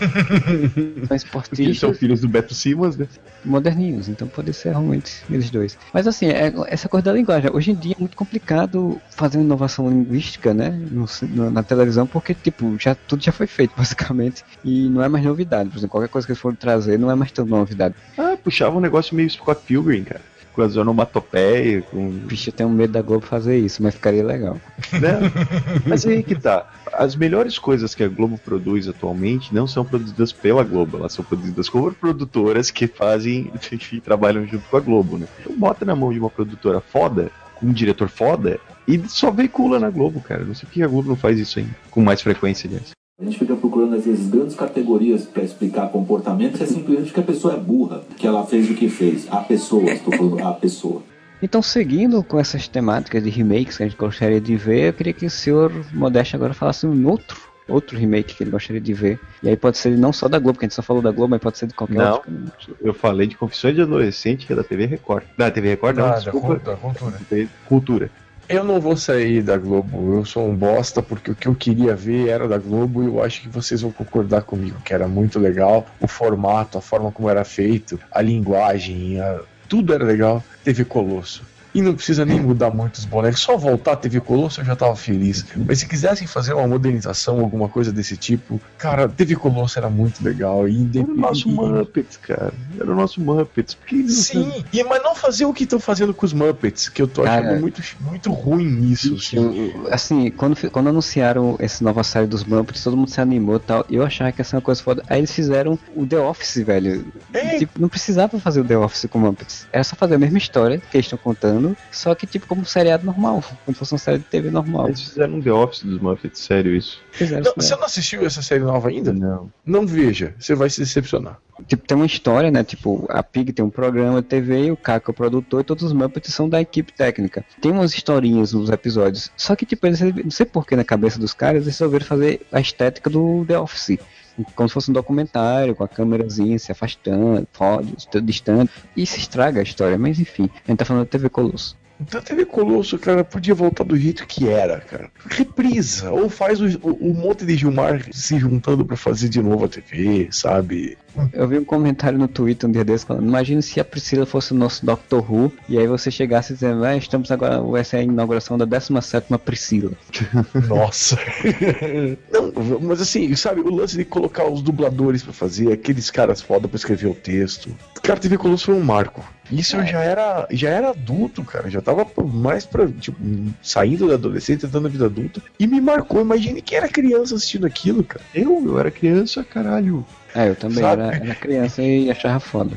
São eles esportistas são filhos do Beto Simas, né? moderninhos, então pode ser realmente eles dois. Mas assim, é- essa coisa da linguagem, hoje em dia é muito complicado fazer uma inovação linguística, né, no na televisão, porque tipo, já tudo já foi feito basicamente e não é mais novidade. Por exemplo, qualquer coisa que eles forem trazer não é mais tão novidade. Ah, puxava um negócio meio Scott Pilgrim, cara. Com as onomatopeias, com. Bicho, eu tenho medo da Globo fazer isso, mas ficaria legal. Né? Mas aí que tá. As melhores coisas que a Globo produz atualmente não são produzidas pela Globo, elas são produzidas por produtoras que fazem, que trabalham junto com a Globo, né? Então bota na mão de uma produtora foda, com um diretor foda, E só veicula na Globo, cara. Não sei por que a Globo não faz isso ainda, com mais frequência, aliás. A gente fica procurando, às vezes, grandes categorias para explicar comportamento, é simplesmente que a pessoa é burra, que ela fez o que fez. A pessoa, estou falando a pessoa. Então, seguindo com essas temáticas de remakes que a gente gostaria de ver, eu queria que o senhor Modeste agora falasse um outro, outro remake que ele gostaria de ver. E aí pode ser não só da Globo, que a gente só falou da Globo, mas pode ser de qualquer Não, outro. eu falei de Confissões de Adolescente, que é da TV Record. Da TV Record, não, Ah, da desculpa. Cu- da Cultura. Cultura. Eu não vou sair da Globo, eu sou um bosta, porque o que eu queria ver era da Globo e eu acho que vocês vão concordar comigo, que era muito legal. O formato, a forma como era feito, a linguagem, a- tudo era legal. TV Colosso. E não precisa nem mudar muito os bonecos, só voltar a TV Colosso eu já tava feliz. Mas se quisessem fazer uma modernização, alguma coisa desse tipo, cara, TV Colosso era muito legal. E Era o nosso Muppets, cara. Era o nosso Muppets. Por que eles não Sim, e, mas não fazer o que estão fazendo com os Muppets, que eu tô achando Cara, muito, muito ruim nisso. Assim. Assim, quando, quando anunciaram essa nova série dos Muppets, todo mundo se animou e tal. Eu achava que ia ser uma coisa foda. Aí eles fizeram o The Office, velho. Tipo, não precisava fazer o The Office com Muppets. Era só fazer a mesma história que eles estão contando, só que tipo como um seriado normal. Como se fosse uma série de TV normal. Eles fizeram um The Office dos Muppets, sério isso. Fizeram Não, isso você não assistiu essa série nova ainda? Não. Não veja, você vai se decepcionar. Tipo, tem uma história, né? Tipo, a Pig tem um programa de TV, o Caco é o produtor e todos os Muppets são da equipe técnica. Tem umas historinhas nos episódios. Só que, tipo, eles, não sei porquê na cabeça dos caras, eles resolveram fazer a estética do The Office. Como se fosse um documentário, com a câmerazinha se afastando, fora, distante. E isso estraga a história, mas enfim. A gente tá falando da TV Colosso. Então a TV Colosso, cara, podia voltar do jeito que era, cara. Reprisa, ou faz o, o- o monte de Gilmar se juntando pra fazer de novo a TV, sabe? Eu vi um comentário no Twitter um dia desses falando, imagine se a Priscila fosse o nosso Doctor Who, e aí você chegasse dizendo, ah, estamos agora, vai ser a inauguração da 17ª Priscila. Nossa. Não, mas assim, sabe, o lance de colocar os dubladores pra fazer, aqueles caras foda pra escrever o texto. Cara, TV Colosso foi um marco. Isso eu já era, já era adulto, cara. Já tava mais pra, tipo, saindo da adolescência, entrando na vida adulta. E me marcou. Imagine quem era criança assistindo aquilo, cara. Eu, eu era criança, caralho. É, eu também Sabe? era, era criança e achava foda.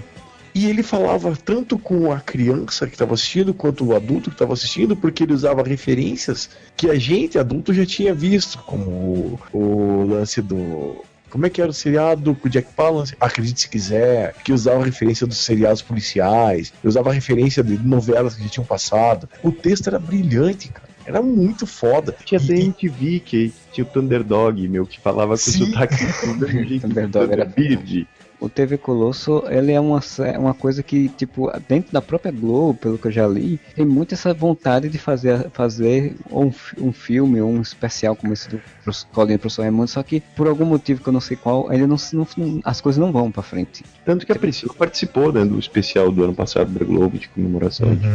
E ele falava tanto com a criança que estava assistindo quanto o adulto que estava assistindo, porque ele usava referências que a gente, adulto, já tinha visto, como o, o lance do. Como é que era o seriado com o Jack Palance? Acredite se quiser, que usava referência dos seriados policiais, usava referência de novelas que já tinham passado. O texto era brilhante, cara. Era muito foda. Tinha até MTV, que tinha o Thunderdog, meu, que falava com Sim. sotaque do jeito do Thunderdog era Thunderbird. O TV Colosso, ele é uma, uma coisa que, tipo, dentro da própria Globo, pelo que eu já li, tem muito essa vontade de fazer, fazer um, um filme, um especial como esse do Colinha Professor Raimundo, só que por algum motivo que eu não sei qual, ainda não, não- as coisas não vão pra frente. Tanto que a Priscila participou né, do especial do ano passado da Globo de comemoração. de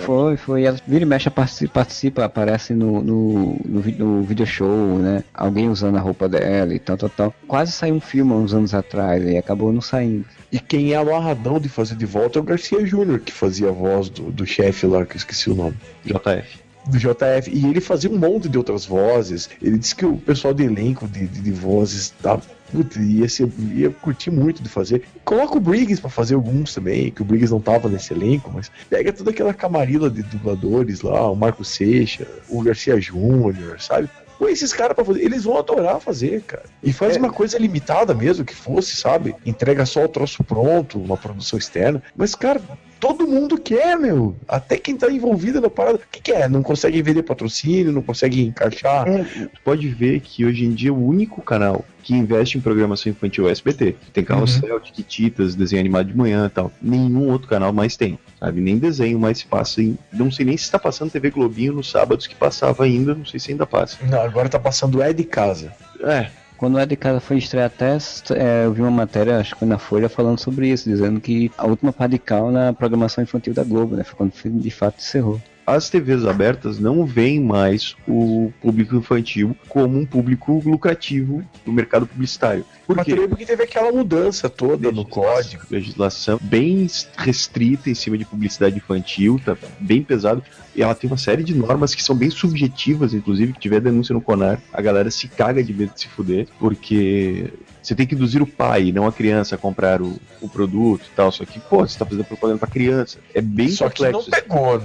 Foi, foi. Ela vira e mexe, participa, participa aparece no, no, no, no video show, né? Alguém usando a roupa dela e tal, tal, tal. Quase saiu um filme há uns anos atrás e acabou não saindo. E quem é amarradão de fazer de volta é o Garcia Júnior, que fazia a voz do, do chefe lá, que eu esqueci o nome. JF. Do JF. E ele fazia um monte de outras vozes. Ele disse que o pessoal do elenco de, de, de vozes tá. Puta, ia, ser, ia curtir muito de fazer. Coloca o Briggs pra fazer alguns também, que o Briggs não tava nesse elenco, mas pega toda aquela camarila de dubladores lá, o Marco Seixa, o Garcia Júnior, sabe? Põe esses caras pra fazer, eles vão adorar fazer, cara. E faz uma coisa limitada mesmo, que fosse, sabe? Entrega só o troço pronto, uma produção externa. Mas, cara, todo mundo quer, meu. Até quem tá envolvido na parada. O que, que é? Não consegue vender patrocínio, não consegue encaixar. É, tu pode ver que hoje em dia o único canal que investe em programação infantil é o SBT. Tem Carrossel, Tiquititas, desenho animado de manhã e tal. Nenhum outro canal mais tem, sabe? Nem desenho mais se passa em... Não sei nem se está passando TV Globinho nos sábados que passava ainda, não sei se ainda passa. Não, agora tá passando É de Casa. É, Quando É de Casa foi estrear até, é, eu vi uma matéria, acho que foi na Folha, falando sobre isso, dizendo que a última pá de cal na programação infantil da Globo, né? Foi quando de fato encerrou. As TVs abertas não veem mais o público infantil como um público lucrativo no mercado publicitário. Por Mas quê? também porque teve aquela mudança toda no código. legislação bem restrita em cima de publicidade infantil, tá bem pesado. E ela tem uma série de normas que são bem subjetivas, inclusive, que tiver denúncia no CONAR, a galera se caga de medo de se fuder, porque você tem que induzir o pai, não a criança, a comprar o, o produto e tal. Só que, pô, você tá fazendo propaganda pra criança. É bem Só que complexo. não pegou.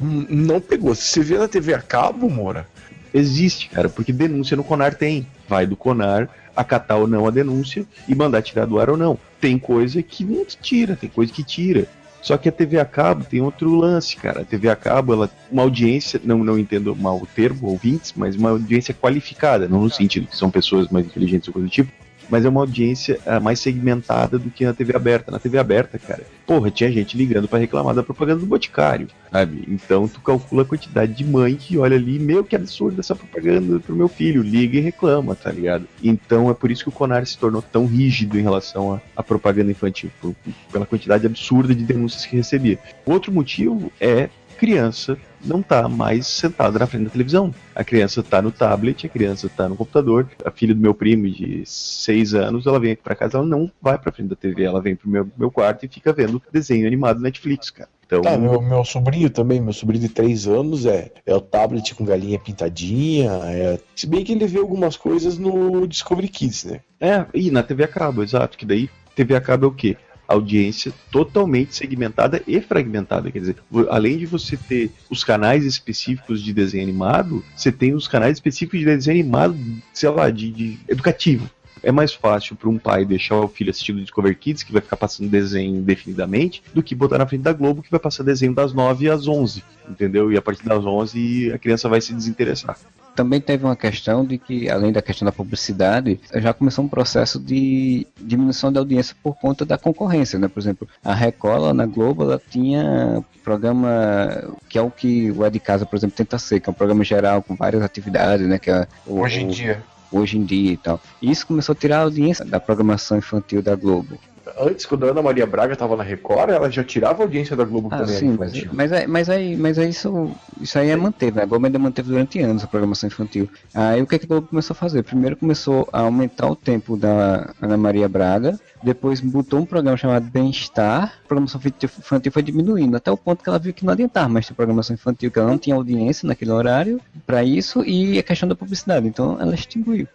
Não pegou. Se você vê na TV a cabo, Moura, Existe, cara, porque denúncia no Conar tem. Vai do Conar acatar ou não a denúncia e mandar tirar do ar ou não. Tem coisa que não tira, tem coisa que tira. Só que a TV a cabo tem outro lance, cara. A TV a cabo, ela uma audiência, não, não entendo mal o termo, ouvintes, mas uma audiência qualificada, não no sentido que são pessoas mais inteligentes ou coisa do tipo, mas é uma audiência ah, mais segmentada do que na TV aberta. Na TV aberta, cara, porra, tinha gente ligando pra reclamar da propaganda do Boticário, sabe? Então tu calcula a quantidade de mãe que olha ali, meu, que absurdo essa propaganda pro meu filho, liga e reclama, tá ligado? Então é por isso que o Conar se tornou tão rígido em relação à, à propaganda infantil, por- pela quantidade absurda de denúncias que recebia. Outro motivo é criança não tá mais sentada na frente da televisão. A criança tá no tablet, a criança tá no computador. A filha do meu primo de 6 anos, ela vem aqui pra casa, ela não vai pra frente da TV, ela vem pro meu, meu quarto e fica vendo desenho animado Netflix, cara. Então, Tá, meu, meu sobrinho também, meu sobrinho de 3 anos é, é o tablet com galinha pintadinha. É... Se bem que ele vê algumas coisas no Discovery Kids, né? É, e na TV a cabo, exato, que daí TV a cabo é o quê? Audiência totalmente segmentada e fragmentada, quer dizer, além de você ter os canais específicos de desenho animado, você tem os canais específicos de desenho animado, sei lá, de, de educativo. É mais fácil para um pai deixar o filho assistindo Discover Kids, que vai ficar passando desenho indefinidamente, do que botar na frente da Globo, que vai passar desenho das 9 às 11, entendeu? E a partir das 11 a criança vai se desinteressar. Também teve uma questão de que, além da questão da publicidade, já começou um processo de diminuição da audiência por conta da concorrência, né? Por exemplo, a Record lá na Globo, ela tinha programa que é o que o É de Casa, por exemplo, tenta ser, que é um programa geral com várias atividades, né? Que é o- Hoje em dia. Hoje em dia e tal. E isso começou a tirar a audiência da programação infantil da Globo. Antes, quando a Ana Maria Braga tava na Record, ela já tirava a audiência da Globo Ah, também. sim, mas, infantil. mas, aí- mas aí, mas aí isso, isso aí é manteve, né? A Globo ainda manteve durante anos a programação infantil. Aí o que, que a Globo começou a fazer? Primeiro começou a aumentar o tempo da Ana Maria Braga, depois botou um programa chamado Bem-Estar, a programação infantil- infantil foi diminuindo, até o ponto que ela viu que não adiantava mais ter programação infantil, que ela não tinha audiência naquele horário para isso e a questão da publicidade, então ela extinguiu.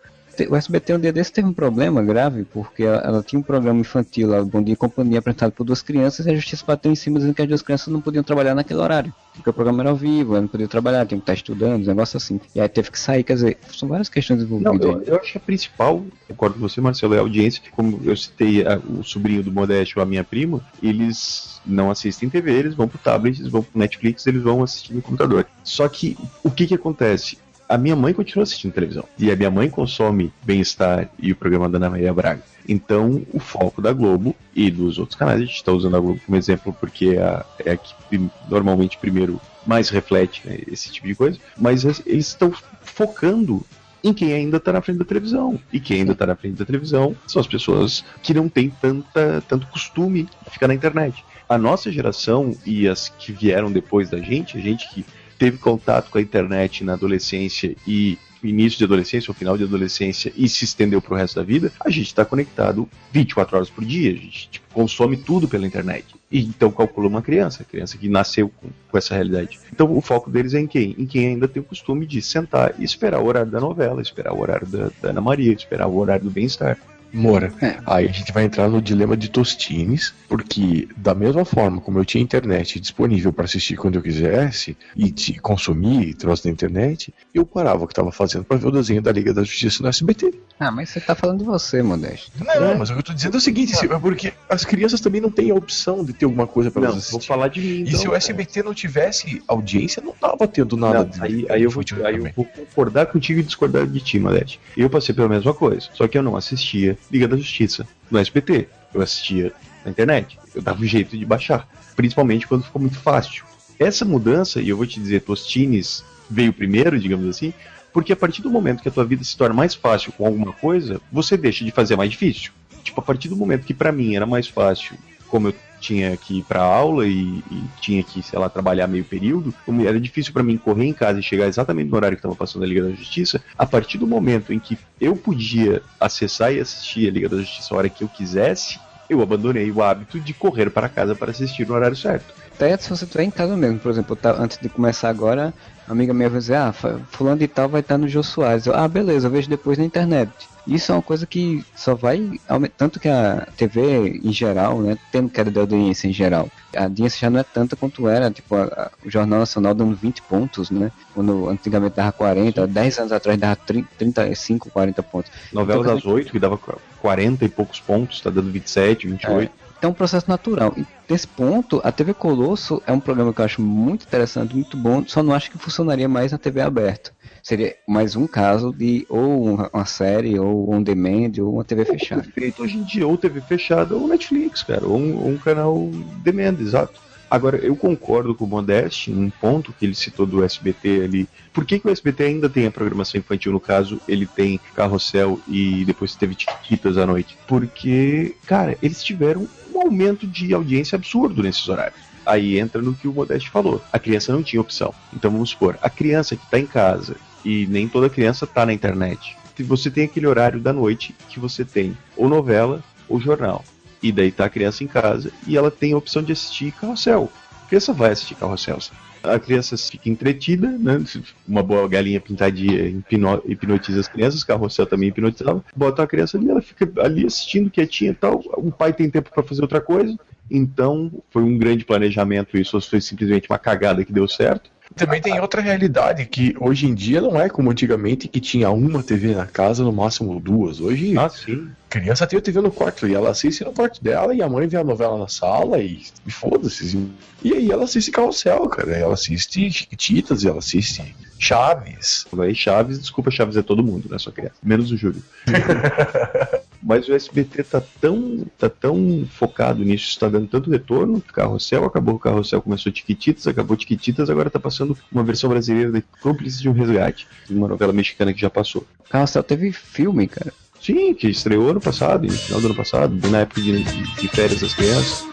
O SBT um dia desse teve um problema grave, porque ela, ela tinha um programa infantil lá, Bom Dia e Companhia, apresentado por duas crianças, e a justiça bateu em cima dizendo que as duas crianças não podiam trabalhar naquele horário. Porque o programa era ao vivo, ela não podia trabalhar, tinha que estar estudando, um negócio assim. E aí teve que sair, quer dizer, são várias questões Não, envolvidas. eu, aí. eu acho que a principal, concordo com você, Marcelo, é a audiência. Como eu citei a- o sobrinho do Modeste ou a minha prima, eles não assistem TV, eles vão pro tablet, eles vão pro Netflix, eles vão assistir no computador. Só que o que que acontece? A minha mãe continua assistindo televisão. E a minha mãe consome Bem-Estar e o programa da Ana Maria Braga. Então, o foco da Globo e dos outros canais, a gente está usando a Globo como exemplo porque é a, é a que normalmente primeiro mais reflete né, esse tipo de coisa, mas es- eles estão focando em quem ainda está na frente da televisão. E quem ainda está na frente da televisão são as pessoas que não têm tanta, tanto costume de ficar na internet. A nossa geração e as que vieram depois da gente, a gente que teve contato com a internet na adolescência e início de adolescência ou final de adolescência e se estendeu pro resto da vida, a gente está conectado 24 horas por dia, a gente tipo, consome tudo pela internet. E então calcula uma criança, criança que nasceu com, com essa realidade. Então o foco deles é em quem? Em quem ainda tem o costume de sentar e esperar o horário da novela, esperar o horário da, da Ana Maria, esperar o horário do bem-estar. Mora. Aí a gente vai entrar no dilema de Tostines, porque da mesma forma como eu tinha internet disponível para assistir quando eu quisesse e te consumir troço da internet, eu parava o que estava fazendo para ver o desenho da Liga da Justiça no SBT. Ah, mas você tá falando de você, Modesto. Não, mas o que eu tô dizendo é o seguinte, se- é porque as crianças também não têm a opção de ter alguma coisa para Não, elas vou assistir. falar de mim, E então, se o. SBT não tivesse audiência, não tava tendo nada Não, aí, aí eu, vou, aí eu vou concordar contigo e discordar de ti, Malete. Eu passei pela mesma coisa, só que eu não assistia Liga da Justiça no SBT. Eu assistia na internet. Eu dava um jeito de baixar. Principalmente quando ficou muito fácil. Essa mudança, e eu vou te dizer, Tostines veio primeiro, digamos assim, porque a partir do momento que a tua vida se torna mais fácil com alguma coisa, você deixa de fazer mais difícil. Tipo, a partir do momento que pra mim era mais fácil, como eu tinha que ir pra aula e, e tinha que, sei lá, trabalhar meio período, era difícil pra mim correr em casa e chegar exatamente no horário que estava passando a Liga da Justiça, a partir do momento em que eu podia acessar e assistir a Liga da Justiça a hora que eu quisesse, eu abandonei o hábito de correr para casa para assistir no horário certo. até se você estiver em casa mesmo. Por exemplo, tá, antes de começar agora, amiga minha vai dizer, ah, fulano de tal vai estar no Jô Soares. Eu, ah, beleza, eu vejo depois na internet. Isso é uma coisa que só vai aumentar, tanto que a TV em geral, né, tendo queda de audiência em geral, a audiência já não é tanta quanto era, tipo, a, a, o Jornal Nacional dando 20 pontos, né, quando antigamente dava 40, Sim. 10 anos atrás dava 30, 35, 40 pontos. Novela então, das 8, que dava 40 e poucos pontos, tá dando 27, 28. É é um processo natural. E nesse ponto, a TV Colosso é um programa que eu acho muito interessante, muito bom, só não acho que funcionaria mais na TV aberta. Seria mais um caso de ou uma série, ou um demand, ou uma TV fechada. Feito hoje em dia, ou TV fechada, ou Netflix, cara, ou um, ou um canal demand, exato. Agora, eu concordo com o Modeste em um ponto que ele citou do SBT ali. Por que, que o SBT ainda tem a programação infantil? No caso, ele tem Carrossel e depois teve Tiquitas à noite. Porque, cara, eles tiveram um aumento de audiência absurdo nesses horários. Aí entra no que o Modeste falou. A criança não tinha opção. Então vamos supor, a criança que está em casa e nem toda criança está na internet. Você tem aquele horário da noite que você tem ou novela ou jornal. E tá a criança em casa e ela tem a opção de assistir carrossel. A criança vai assistir carrossel. A criança fica entretida, né? Uma boa galinha pintadinha hipnotiza as crianças, carrossel também hipnotizava. Bota a criança ali, ela fica ali assistindo quietinha e tal. O pai tem tempo para fazer outra coisa. Então, foi um grande planejamento isso, foi simplesmente uma cagada que deu certo. Também tem outra realidade que hoje em dia não é como antigamente que tinha uma TV na casa, no máximo duas. Hoje, ah, sim. criança tem a TV no quarto e ela assiste no quarto dela e a mãe vê a novela na sala e, e foda-se. E aí ela assiste Carrossel, cara. Ela assiste Chiquititas e ela assiste Chaves. Aí Chaves, desculpa, Chaves é todo mundo, né? Só criança. Menos o Júlio. Mas o SBT tá tão, tá tão focado nisso, está dando tanto retorno. Carrossel acabou, o Carrossel começou Tiquititas, acabou Tiquititas, agora tá passando uma versão brasileira de Cúmplices de um Resgate, uma novela mexicana que já passou. Carrossel teve filme, cara. Sim, que estreou ano passado, no final do ano passado, na época de, de férias das crianças.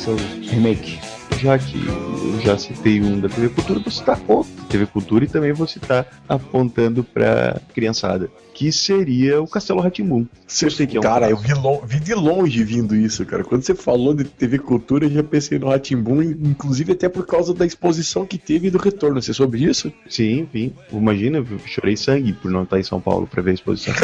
Seu remake. Já que eu já citei um da TV Cultura, vou citar outro da TV Cultura e também vou citar apontando pra criançada, que seria o Castelo Ratimbum. Eu sei que é um cara, eu vi, vi, de longe vindo isso, cara. Quando você falou de TV Cultura, eu já pensei no Ratimbum, inclusive até por causa da exposição que teve do retorno. Você soube disso? Sim, vim. Imagina, eu chorei sangue por não estar em São Paulo pra ver a exposição.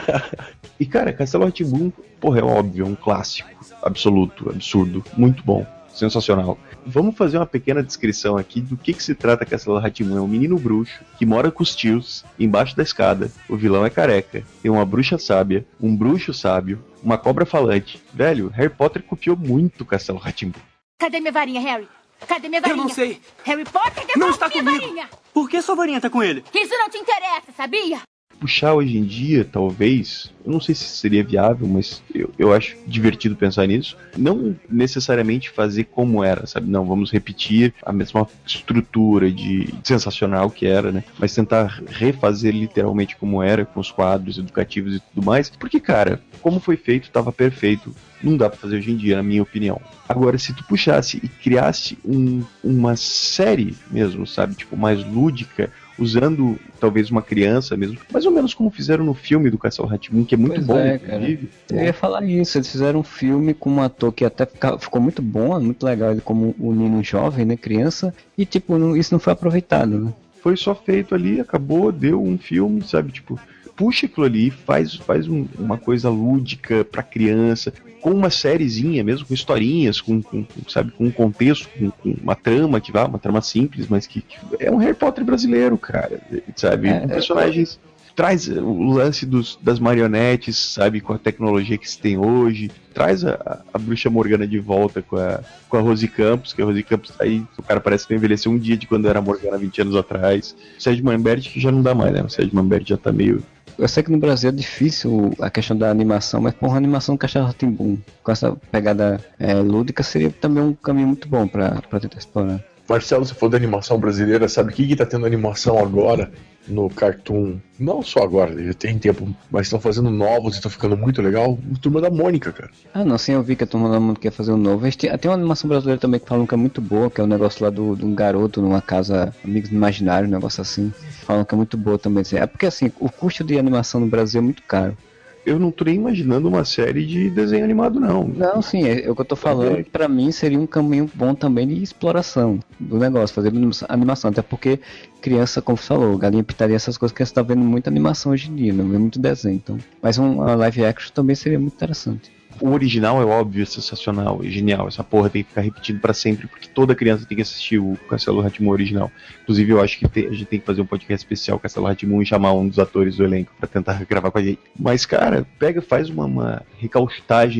e cara, Castelo Ratimbum, porra, é óbvio, é um clássico absoluto, absurdo, muito bom, sensacional. Vamos fazer uma pequena descrição aqui do que, que se trata Castelo Ratimun. É um menino bruxo que mora com os tios, embaixo da escada. O vilão é careca. Tem uma bruxa sábia, um bruxo sábio, uma cobra falante. Velho, Harry Potter copiou muito Castelo Ratimun. Cadê minha varinha, Harry? Cadê minha varinha? Eu não sei. Harry Potter, não está minha comigo. varinha. Por que sua varinha tá com ele? Isso não te interessa, sabia? Puxar hoje em dia, talvez, eu não sei se seria viável, mas eu, eu acho divertido pensar nisso. Não necessariamente fazer como era, sabe? Não, vamos repetir a mesma estrutura de sensacional que era, né? Mas tentar refazer literalmente como era, com os quadros educativos e tudo mais. Porque, cara, como foi feito, estava perfeito. Não dá para fazer hoje em dia, na minha opinião. Agora, se tu puxasse e criasse um, uma série mesmo, sabe? Tipo, mais lúdica, usando talvez uma criança mesmo, mais ou menos como fizeram no filme do Castelo Ratimun, que é muito pois bom, é, inclusive. Eu ia falar isso, eles fizeram um filme com um ator que até ficou muito bom, muito legal, ele como o Nino jovem, né, criança, e tipo, não, isso não foi aproveitado, né? Foi só feito ali, acabou, deu um filme, sabe, tipo, puxa aquilo ali, faz, faz um, uma coisa lúdica pra criança, com uma sériezinha mesmo, com historinhas, com, com sabe, com um contexto, com, com, uma trama que vá, uma trama simples, mas que, que, é um Harry Potter brasileiro, cara, sabe? É, com é. personagens. Traz o lance dos, das marionetes, sabe, com a tecnologia que se tem hoje. Traz a, a bruxa Morgana de volta com a, com a Rose Campos, que a Rose Campos aí, o cara parece que envelheceu um dia de quando era Morgana 20 anos atrás. O Sérgio Manbert que já não dá mais, né? O Sérgio Manbert já tá meio eu sei que no Brasil é difícil a questão da animação, mas por uma animação do Castelo Timbum com essa pegada é, lúdica seria também um caminho muito bom para tentar explorar. Marcelo, se for da animação brasileira, sabe o que, que tá tendo animação agora no Cartoon? Não só agora, já tem tempo, mas estão fazendo novos e estão ficando muito legal. O Turma da Mônica, cara. Ah, não, sim, eu vi que a turma da Mônica quer fazer um novo. Eles têm- Tem uma animação brasileira também que falam que é muito boa, que é o negócio lá do, de um garoto numa casa, amigos imaginários, um negócio assim. Falam que é muito boa também. É porque assim, o custo de animação no Brasil é muito caro. Eu não tô nem imaginando uma série de desenho animado, não. Não, sim, é, é o que eu tô falando. que Pra mim seria um caminho bom também de exploração do negócio, fazer anima- animação. Até porque criança, como você falou, galinha pitaria, essas coisas que você tá vendo muita animação hoje em dia, não vê muito desenho. Então, mas uma live action também seria muito interessante. O original é óbvio, é sensacional, é genial. Essa porra tem que ficar repetindo pra sempre, porque toda criança tem que assistir o Castelo Ratimu original. Inclusive, eu acho que tem- a gente tem que fazer um podcast especial Castelo Ratimu e chamar um dos atores do elenco pra tentar gravar com a gente. Mas, cara, pega, faz uma, uma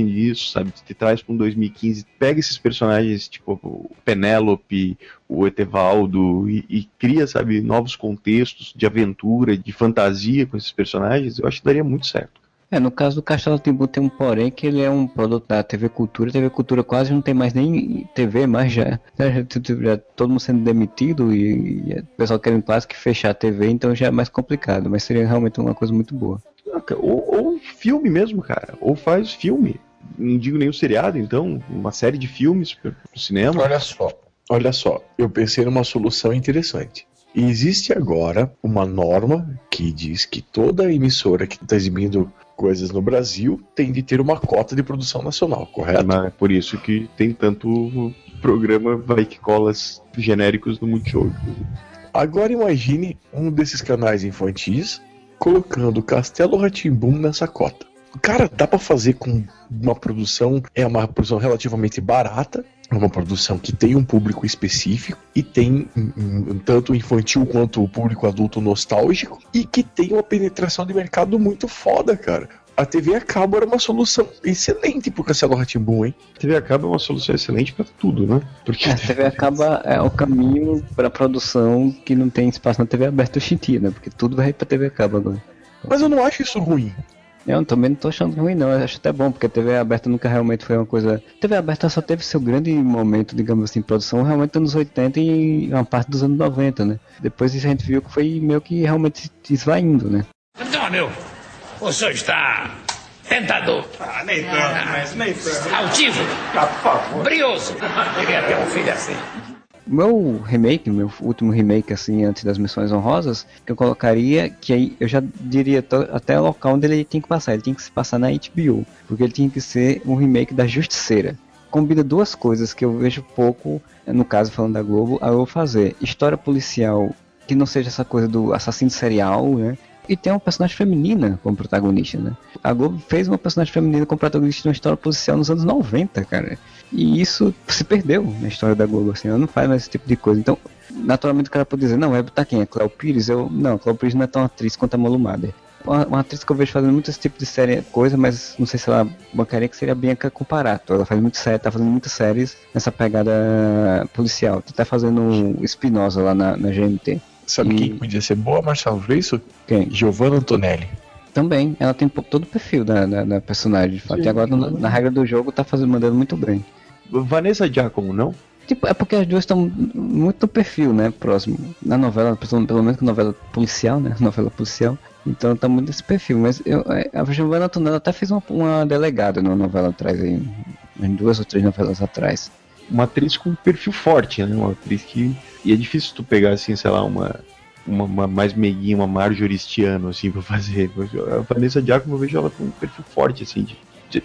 disso, sabe? Te traz pra um 2015, pega esses personagens, tipo o Penélope, o Etevaldo, e, e cria, sabe, novos contextos de aventura, de fantasia com esses personagens. Eu acho que daria muito certo. É, no caso do Castelo Timbu tem um porém que ele é um produto da TV Cultura. A TV Cultura quase não tem mais nem TV, mas já, já, já todo mundo sendo demitido e, e o pessoal querendo quase que fechar a TV, então já é mais complicado. Mas seria realmente uma coisa muito boa. Ou, ou filme mesmo, cara. Ou faz filme. Não digo nem o seriado, então. Uma série de filmes pro cinema. Olha só, olha só, eu pensei numa solução interessante. Existe agora uma norma que diz que toda emissora que está exibindo coisas no Brasil tem de ter uma cota de produção nacional, correto? Mas é por isso que tem tanto programa vai que colas genéricos no Multishow. Agora imagine um desses canais infantis colocando Castelo Ratimbum nessa cota. Cara, dá pra fazer com uma produção, é uma produção relativamente barata, uma produção que tem um público específico e tem um, um, tanto infantil quanto o público adulto nostálgico e que tem uma penetração de mercado muito foda, cara. A TV a cabo era uma solução excelente pro Castelo Ratimbum, hein? A TV a cabo é uma solução excelente pra tudo, né? Porque A TV acaba é o caminho para produção que não tem espaço na TV aberta dia, né? Porque tudo vai pra TV a cabo agora. Mas eu não acho isso ruim. Eu também não tô achando ruim, não. Eu acho até bom, porque a TV aberta nunca realmente foi uma coisa. A TV aberta só teve seu grande momento, digamos assim, produção realmente nos anos 80 e uma parte dos anos 90, né? Depois a gente viu que foi meio que realmente esvaindo, né? Antônio, o senhor está tentador. Ah, nem tanto, mas nem tanto. Altivo. Ah, por favor. Brioso. Queria ter um filho assim. Meu remake, meu último remake, assim, antes das missões honrosas, que eu colocaria, que aí eu já diria até o local onde ele tem que passar. Ele tem que se passar na HBO, porque ele tinha que ser um remake da Justiceira. Combina duas coisas que eu vejo pouco, no caso falando da Globo, a eu fazer. História policial, que não seja essa coisa do assassino serial, né? E tem uma personagem feminina como protagonista, né? A Globo fez uma personagem feminina como protagonista de uma história policial nos anos 90, cara. E isso se perdeu na história da Globo, assim, ela não faz mais esse tipo de coisa. Então, naturalmente o cara pode dizer, não, vai botar quem? É Cléo Pires? Eu, não, Cléo Pires não é tão atriz quanto a Malu Mader. Uma, uma atriz que eu vejo fazendo muito esse tipo de série, coisa, mas não sei se ela bancaria que seria a Bianca Comparato. Ela faz muito série, tá fazendo muitas séries nessa pegada policial. Tá fazendo Espinosa lá na, na GMT. Sabe quem podia ser boa, Marcelo, pra isso? Quem? Giovanna Antonelli. Também, ela tem todo o perfil da, da, da personagem, de fato. E agora, na, na regra do jogo, tá fazendo, mandando muito bem. Vanessa Giacomo, não? Tipo, é porque as duas estão muito no perfil, né? Próximo. Na novela, pelo menos que novela policial, né? Novela policial. Então tá muito nesse perfil. Mas eu, é, a Giovanna Antonella até fez uma, uma delegada numa novela atrás aí. Em duas ou três novelas atrás. Uma atriz com perfil forte, né? Uma atriz que. E é difícil tu pegar, assim, sei lá, uma. Uma, uma mais meiguinha, uma Marjoristiano, assim, pra fazer. A Vanessa Giacomo, eu vejo ela com um perfil forte, assim, de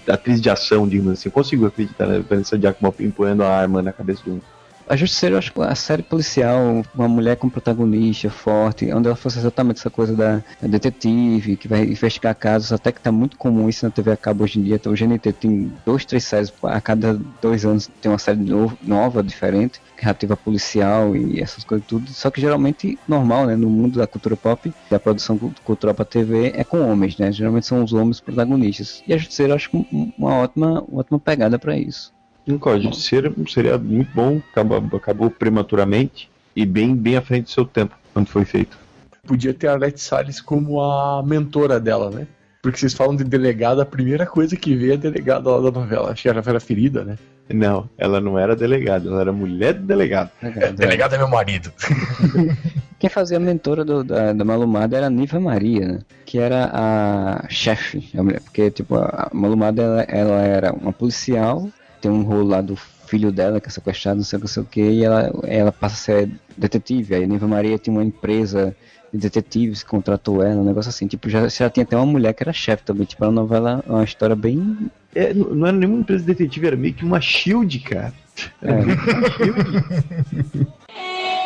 atriz de ação, digamos assim. Eu consigo acreditar na Vanessa Giacomo empunhando a arma na cabeça do. A Justiceira, eu acho que a série policial, uma mulher com protagonista forte, onde ela fosse exatamente essa coisa da, detetive, que vai investigar casos, até que tá muito comum isso na TV a cabo hoje em dia. Então o GNT tem dois, três séries, a cada dois anos tem uma série novo, nova, diferente, relativa policial e essas coisas tudo. Só que geralmente normal, né, no mundo da cultura pop, da produção cu- cultural pra TV, é com homens, né? Geralmente são os homens protagonistas. E a Justiceira, eu acho um- uma ótima, uma ótima pegada pra isso. Nunca, seria um seriado muito bom, acabou, acabou prematuramente e bem, bem à frente do seu tempo, quando foi feito. Podia ter a Leti Salles como a mentora dela, né? Porque vocês falam de delegada, a primeira coisa que vê é a delegada lá da novela. Acho que ela era ferida, né? Não, ela não era delegada, ela era mulher do delegado. Delegado é meu marido. Quem fazia a mentora do- da, da Malumada era a Niva Maria, né? Que era a chefe. Porque, tipo, a Malumada ela, ela era uma policial, tem um rolo lá do filho dela que é sequestrado, não sei o que, não sei o que, e ela, ela passa a ser detetive. Aí a Niva Maria tinha uma empresa detetives contratou ela, um negócio assim. Tipo, já, já tinha até uma mulher que era chefe também. Tipo, a novela é uma história bem. É, não era nenhuma empresa detetive, era meio que uma shield, cara. É. meio que uma shield.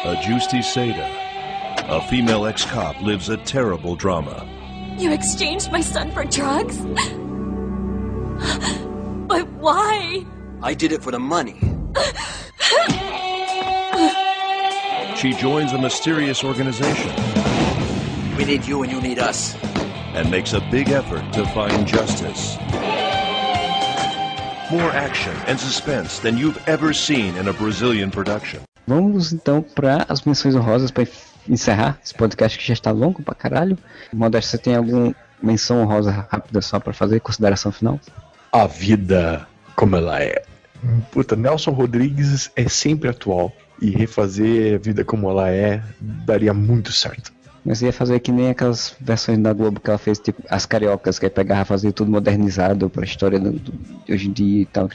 A Justi Seda, a female ex cop, lives a terrible drama. You exchanged my son for drugs? But why? I did it for the money. She joins a mysterious organization We need you and you need us. and makes a big effort to find justice. More action and suspense than you've ever seen in a Brazilian production. Vamos então para as menções honrosas para encerrar esse podcast que já está longo pra caralho. Modesto, você tem alguma menção honrosa rápida só para fazer consideração final? A vida como ela é. Puta, Nelson Rodrigues é sempre atual. E refazer a vida como ela é daria muito certo. Mas ia fazer que nem aquelas versões da Globo que ela fez, tipo, as cariocas, que aí pegava e fazia tudo modernizado pra história do, do- de hoje em dia e tal.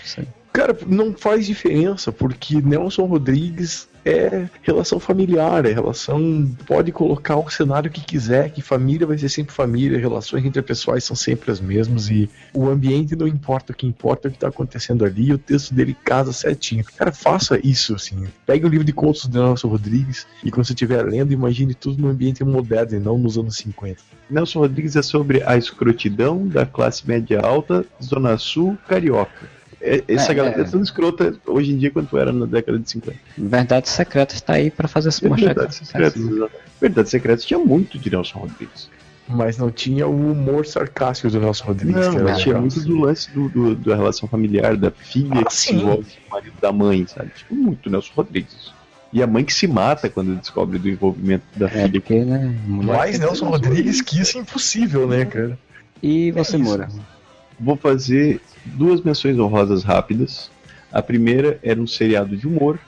Cara, não faz diferença, porque Nelson Rodrigues é relação familiar, é relação. Pode colocar o cenário que quiser, que família vai ser sempre família, relações interpessoais são sempre as mesmas e o ambiente não importa, o que importa é o que tá acontecendo ali e o texto dele casa certinho. Cara, faça isso, assim. Pegue o livro de contos de Nelson Rodrigues e quando você estiver lendo, imagine tudo no ambiente moderno e não nos anos 50. Nelson Rodrigues é sobre a escrotidão da classe média alta, Zona Sul, carioca. É- Essa É, galera é. é tão escrota hoje em dia quanto era na década de 50. Verdade Secreta está aí pra fazer se mostrar. Verdades Secretas, exato. Verdades Secretas tinha muito de Nelson Rodrigues. Mas não tinha o humor sarcástico do Nelson Rodrigues. Não, mas tinha muito do lance do, do- da relação familiar, da filha Ah, que se sim. envolve com o marido da mãe, sabe? Tipo, muito Nelson Rodrigues. E a mãe que se mata quando descobre do envolvimento da É, filha. porque, né? Mas Nelson Rodrigues que isso é impossível, né, cara? E você, isso. Moura? Vou fazer duas menções honrosas rápidas. A primeira era um seriado de humor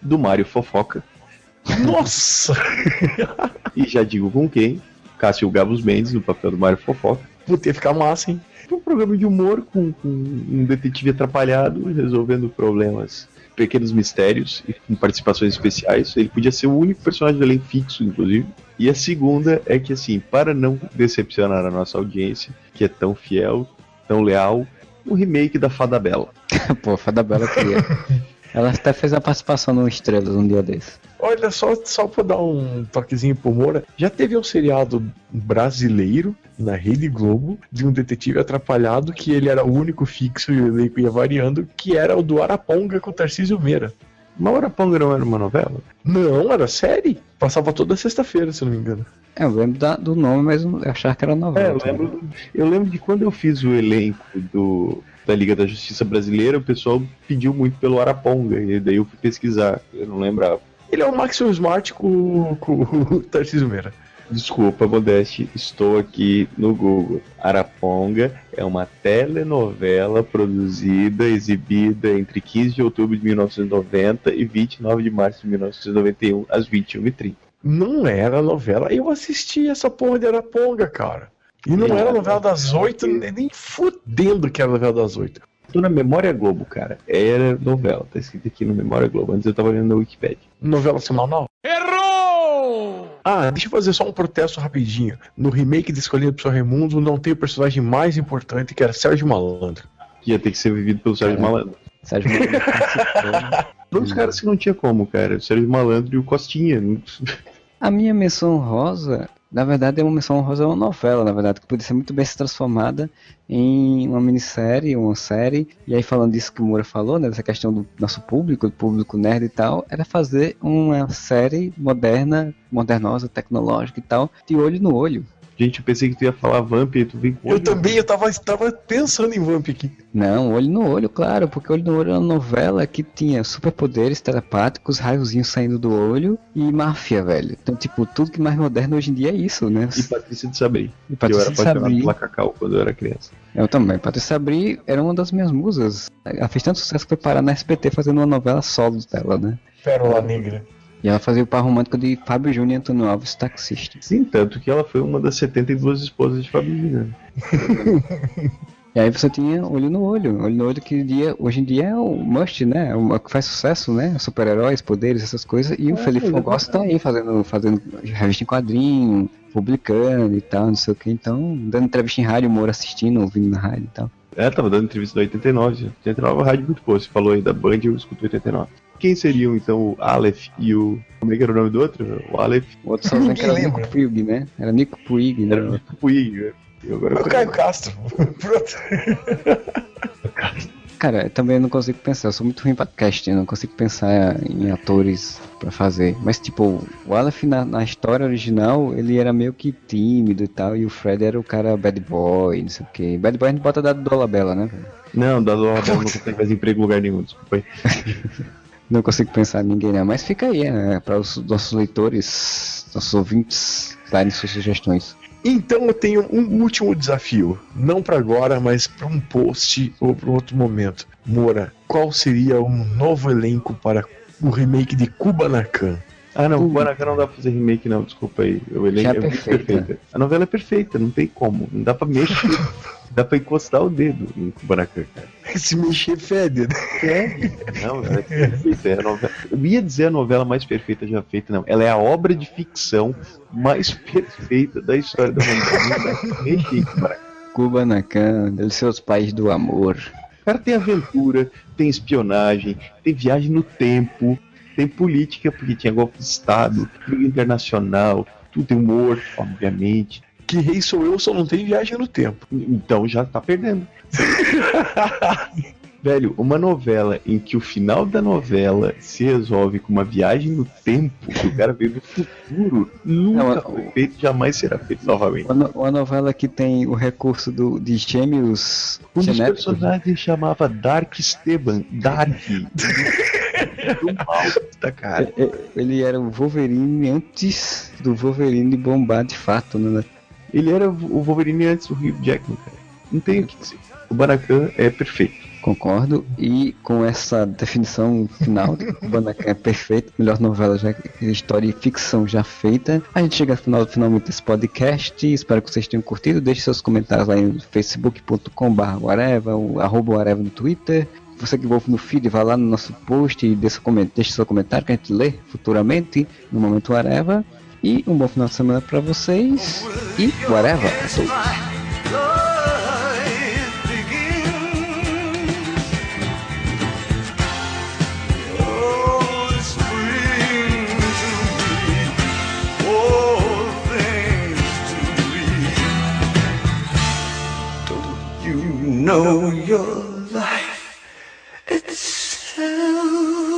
do Mário Fofoca. Nossa! E já digo com quem? Cássio Gabos Mendes, no papel do Mário Fofoca. Puta, ia ficar massa, hein? Um programa de humor com, com um detetive atrapalhado resolvendo problemas, pequenos mistérios e com participações especiais. Ele podia ser o único personagem do elenco fixo, inclusive. E a segunda é que, assim, para não decepcionar a nossa audiência, que é tão fiel, tão leal, um remake da Fada Bela. Pô, Fada Bela queria. Ela até fez a participação no Estrelas um dia desse. Olha, só, só pra dar um toquezinho pro Moura, já teve um seriado brasileiro na Rede Globo de um detetive atrapalhado que ele era o único fixo e o elenco ia variando, que era o do Araponga com o Tarcísio Meira. Mas o Araponga não era uma novela? Não, era série. Passava toda sexta-feira, se eu não me engano. É, eu lembro da- do nome, mas eu achava que era É, novela. eu lembro, do- eu lembro de quando eu fiz o elenco do, da Liga da Justiça Brasileira, o pessoal pediu muito pelo Araponga, e daí eu fui pesquisar, eu não lembrava. Ele é o Maxwell Smart com, com o Tarcísio Meira. Desculpa, Modeste, estou aqui no Google. Araponga é uma telenovela produzida, exibida entre 15 de outubro de 1990 e 29 de março de 1991, às 21h30. Não era novela. Eu assisti essa porra de Araponga, cara. E não era novela das oito, nem nem fudendo que era novela das oito. Tô na Memória Globo, cara. Era novela, tá escrito aqui no Memória Globo. Antes eu tava olhando na Wikipedia. Novela semanal? Errou! Ah, deixa eu fazer só um protesto rapidinho. No remake de Escolhido pro Sr. Raimundo não tem o personagem mais importante que era Sérgio Malandro. Que ia ter que ser vivido pelo Sérgio Malandro. Sérgio Malandro. Dois caras que não tinha como, cara. O Sérgio Malandro e o Costinha. A minha menção honrosa, na verdade, é uma menção honrosa, uma novela, na verdade, que podia ser muito bem se transformada em uma minissérie, uma série. E aí, falando disso que o Moura falou, né, dessa questão do nosso público, do público nerd e tal, era fazer uma série moderna, modernosa, tecnológica e tal, de olho no olho. Gente, eu pensei que tu ia falar Vamp e tu vem com Eu também, eu tava, tava pensando em Vamp aqui. Não, Olho no Olho, claro, porque Olho no Olho é uma novela que tinha superpoderes telepáticos, raiozinhos saindo do olho e máfia, velho. Então, tipo, tudo que mais moderno hoje em dia é isso, né? E Patrícia de Sabri. E eu Patrícia era de apaixonado Sabri. pela Cacau quando eu era criança. Eu também. Patrícia Sabri era uma das minhas musas. Ela fez tanto sucesso que foi parar na SBT fazendo uma novela solo dela, né? Pérola Negra. E ela fazia o par romântico de Fábio Júnior e Antônio Alves, taxista. Sim, tanto que ela foi uma das 72 esposas de Fábio Júnior. E aí você tinha Olho no Olho. Olho no Olho que dia, hoje em dia é o must, né? É o que faz sucesso, né? Super-heróis, poderes, essas coisas. E o É, Felipe Fogosta tá aí fazendo, fazendo revista em quadrinho, publicando e tal, não sei o que. Então, dando entrevista em rádio, Moura assistindo, ouvindo na rádio e tal. É, tava dando entrevista da 89. 89 é uma rádio muito boa. Você falou aí da Band, eu escuto 89. Quem seriam então o Aleph e o. Como é que era o nome do outro? O Aleph. O outro sozinho que era o Nico Puig, né? Era Nico Puig, né? Era o Nico Puig. né? E agora O Caio Castro. Pronto. Cara, eu também não consigo pensar, eu sou muito ruim pra casting, eu não consigo pensar em atores pra fazer. Mas tipo, o Aleph na, na história original, ele era meio que tímido e tal, e o Fred era o cara bad boy, não sei o que. Bad boy a gente bota da Dolabella, né? Não, da Dona não consegue mais emprego em lugar nenhum, desculpa aí. Não consigo pensar em ninguém, né? Mas fica aí, né? Para os nossos leitores, nossos ouvintes, darem suas sugestões. Então eu tenho um último desafio. Não pra agora, mas pra um post ou um outro momento. Moura, qual seria um novo elenco para o remake de Kubanacan? Ah, não, Kubanacan não dá pra fazer remake, não, desculpa aí. O elenco é é perfeita. perfeita. A novela é perfeita, não tem como. Não dá pra mexer. dá pra encostar o dedo em Kubanacan, cara. Se mexer fede? É, não, ela é perfeita. É a novela... Eu ia dizer a novela mais perfeita já feita, não. Ela é a obra de ficção mais perfeita da história da humanidade. Kubanacan. Kubanacan, delicioso país do amor. Cara, tem aventura, tem espionagem, tem viagem no tempo, tem política, porque tinha golpe de Estado, briga internacional, tudo tem humor, obviamente. Que rei sou eu, só não tem viagem no tempo. Então já tá perdendo. Velho, uma novela em que o final da novela se resolve com uma viagem no tempo, que o cara veio do futuro, nunca Não, foi feito, jamais será feito novamente. Uma, uma novela que tem o recurso do, de gêmeos Um dos personagens chamava Dark Esteban. Dark. do mal da cara. É, é, Ele era o Wolverine antes do Wolverine bombar de fato, né? Ele era o Wolverine antes do Hugh Jackman, cara. Não tem o que dizer. O Baracan é perfeito. Concordo. E com essa definição final de que o Kubanacan é perfeito, melhor novela já história e ficção já feita, a gente chega ao final finalmente desse podcast. Espero que vocês tenham curtido. Deixe seus comentários lá em facebook.com.br whatever, o arroba whatever no Twitter. Você que ouve no feed, vai lá no nosso post e deixa, deixa seu comentário que a gente lê futuramente no momento whatever. E um bom final de semana pra vocês. E whatever. Know you're itself.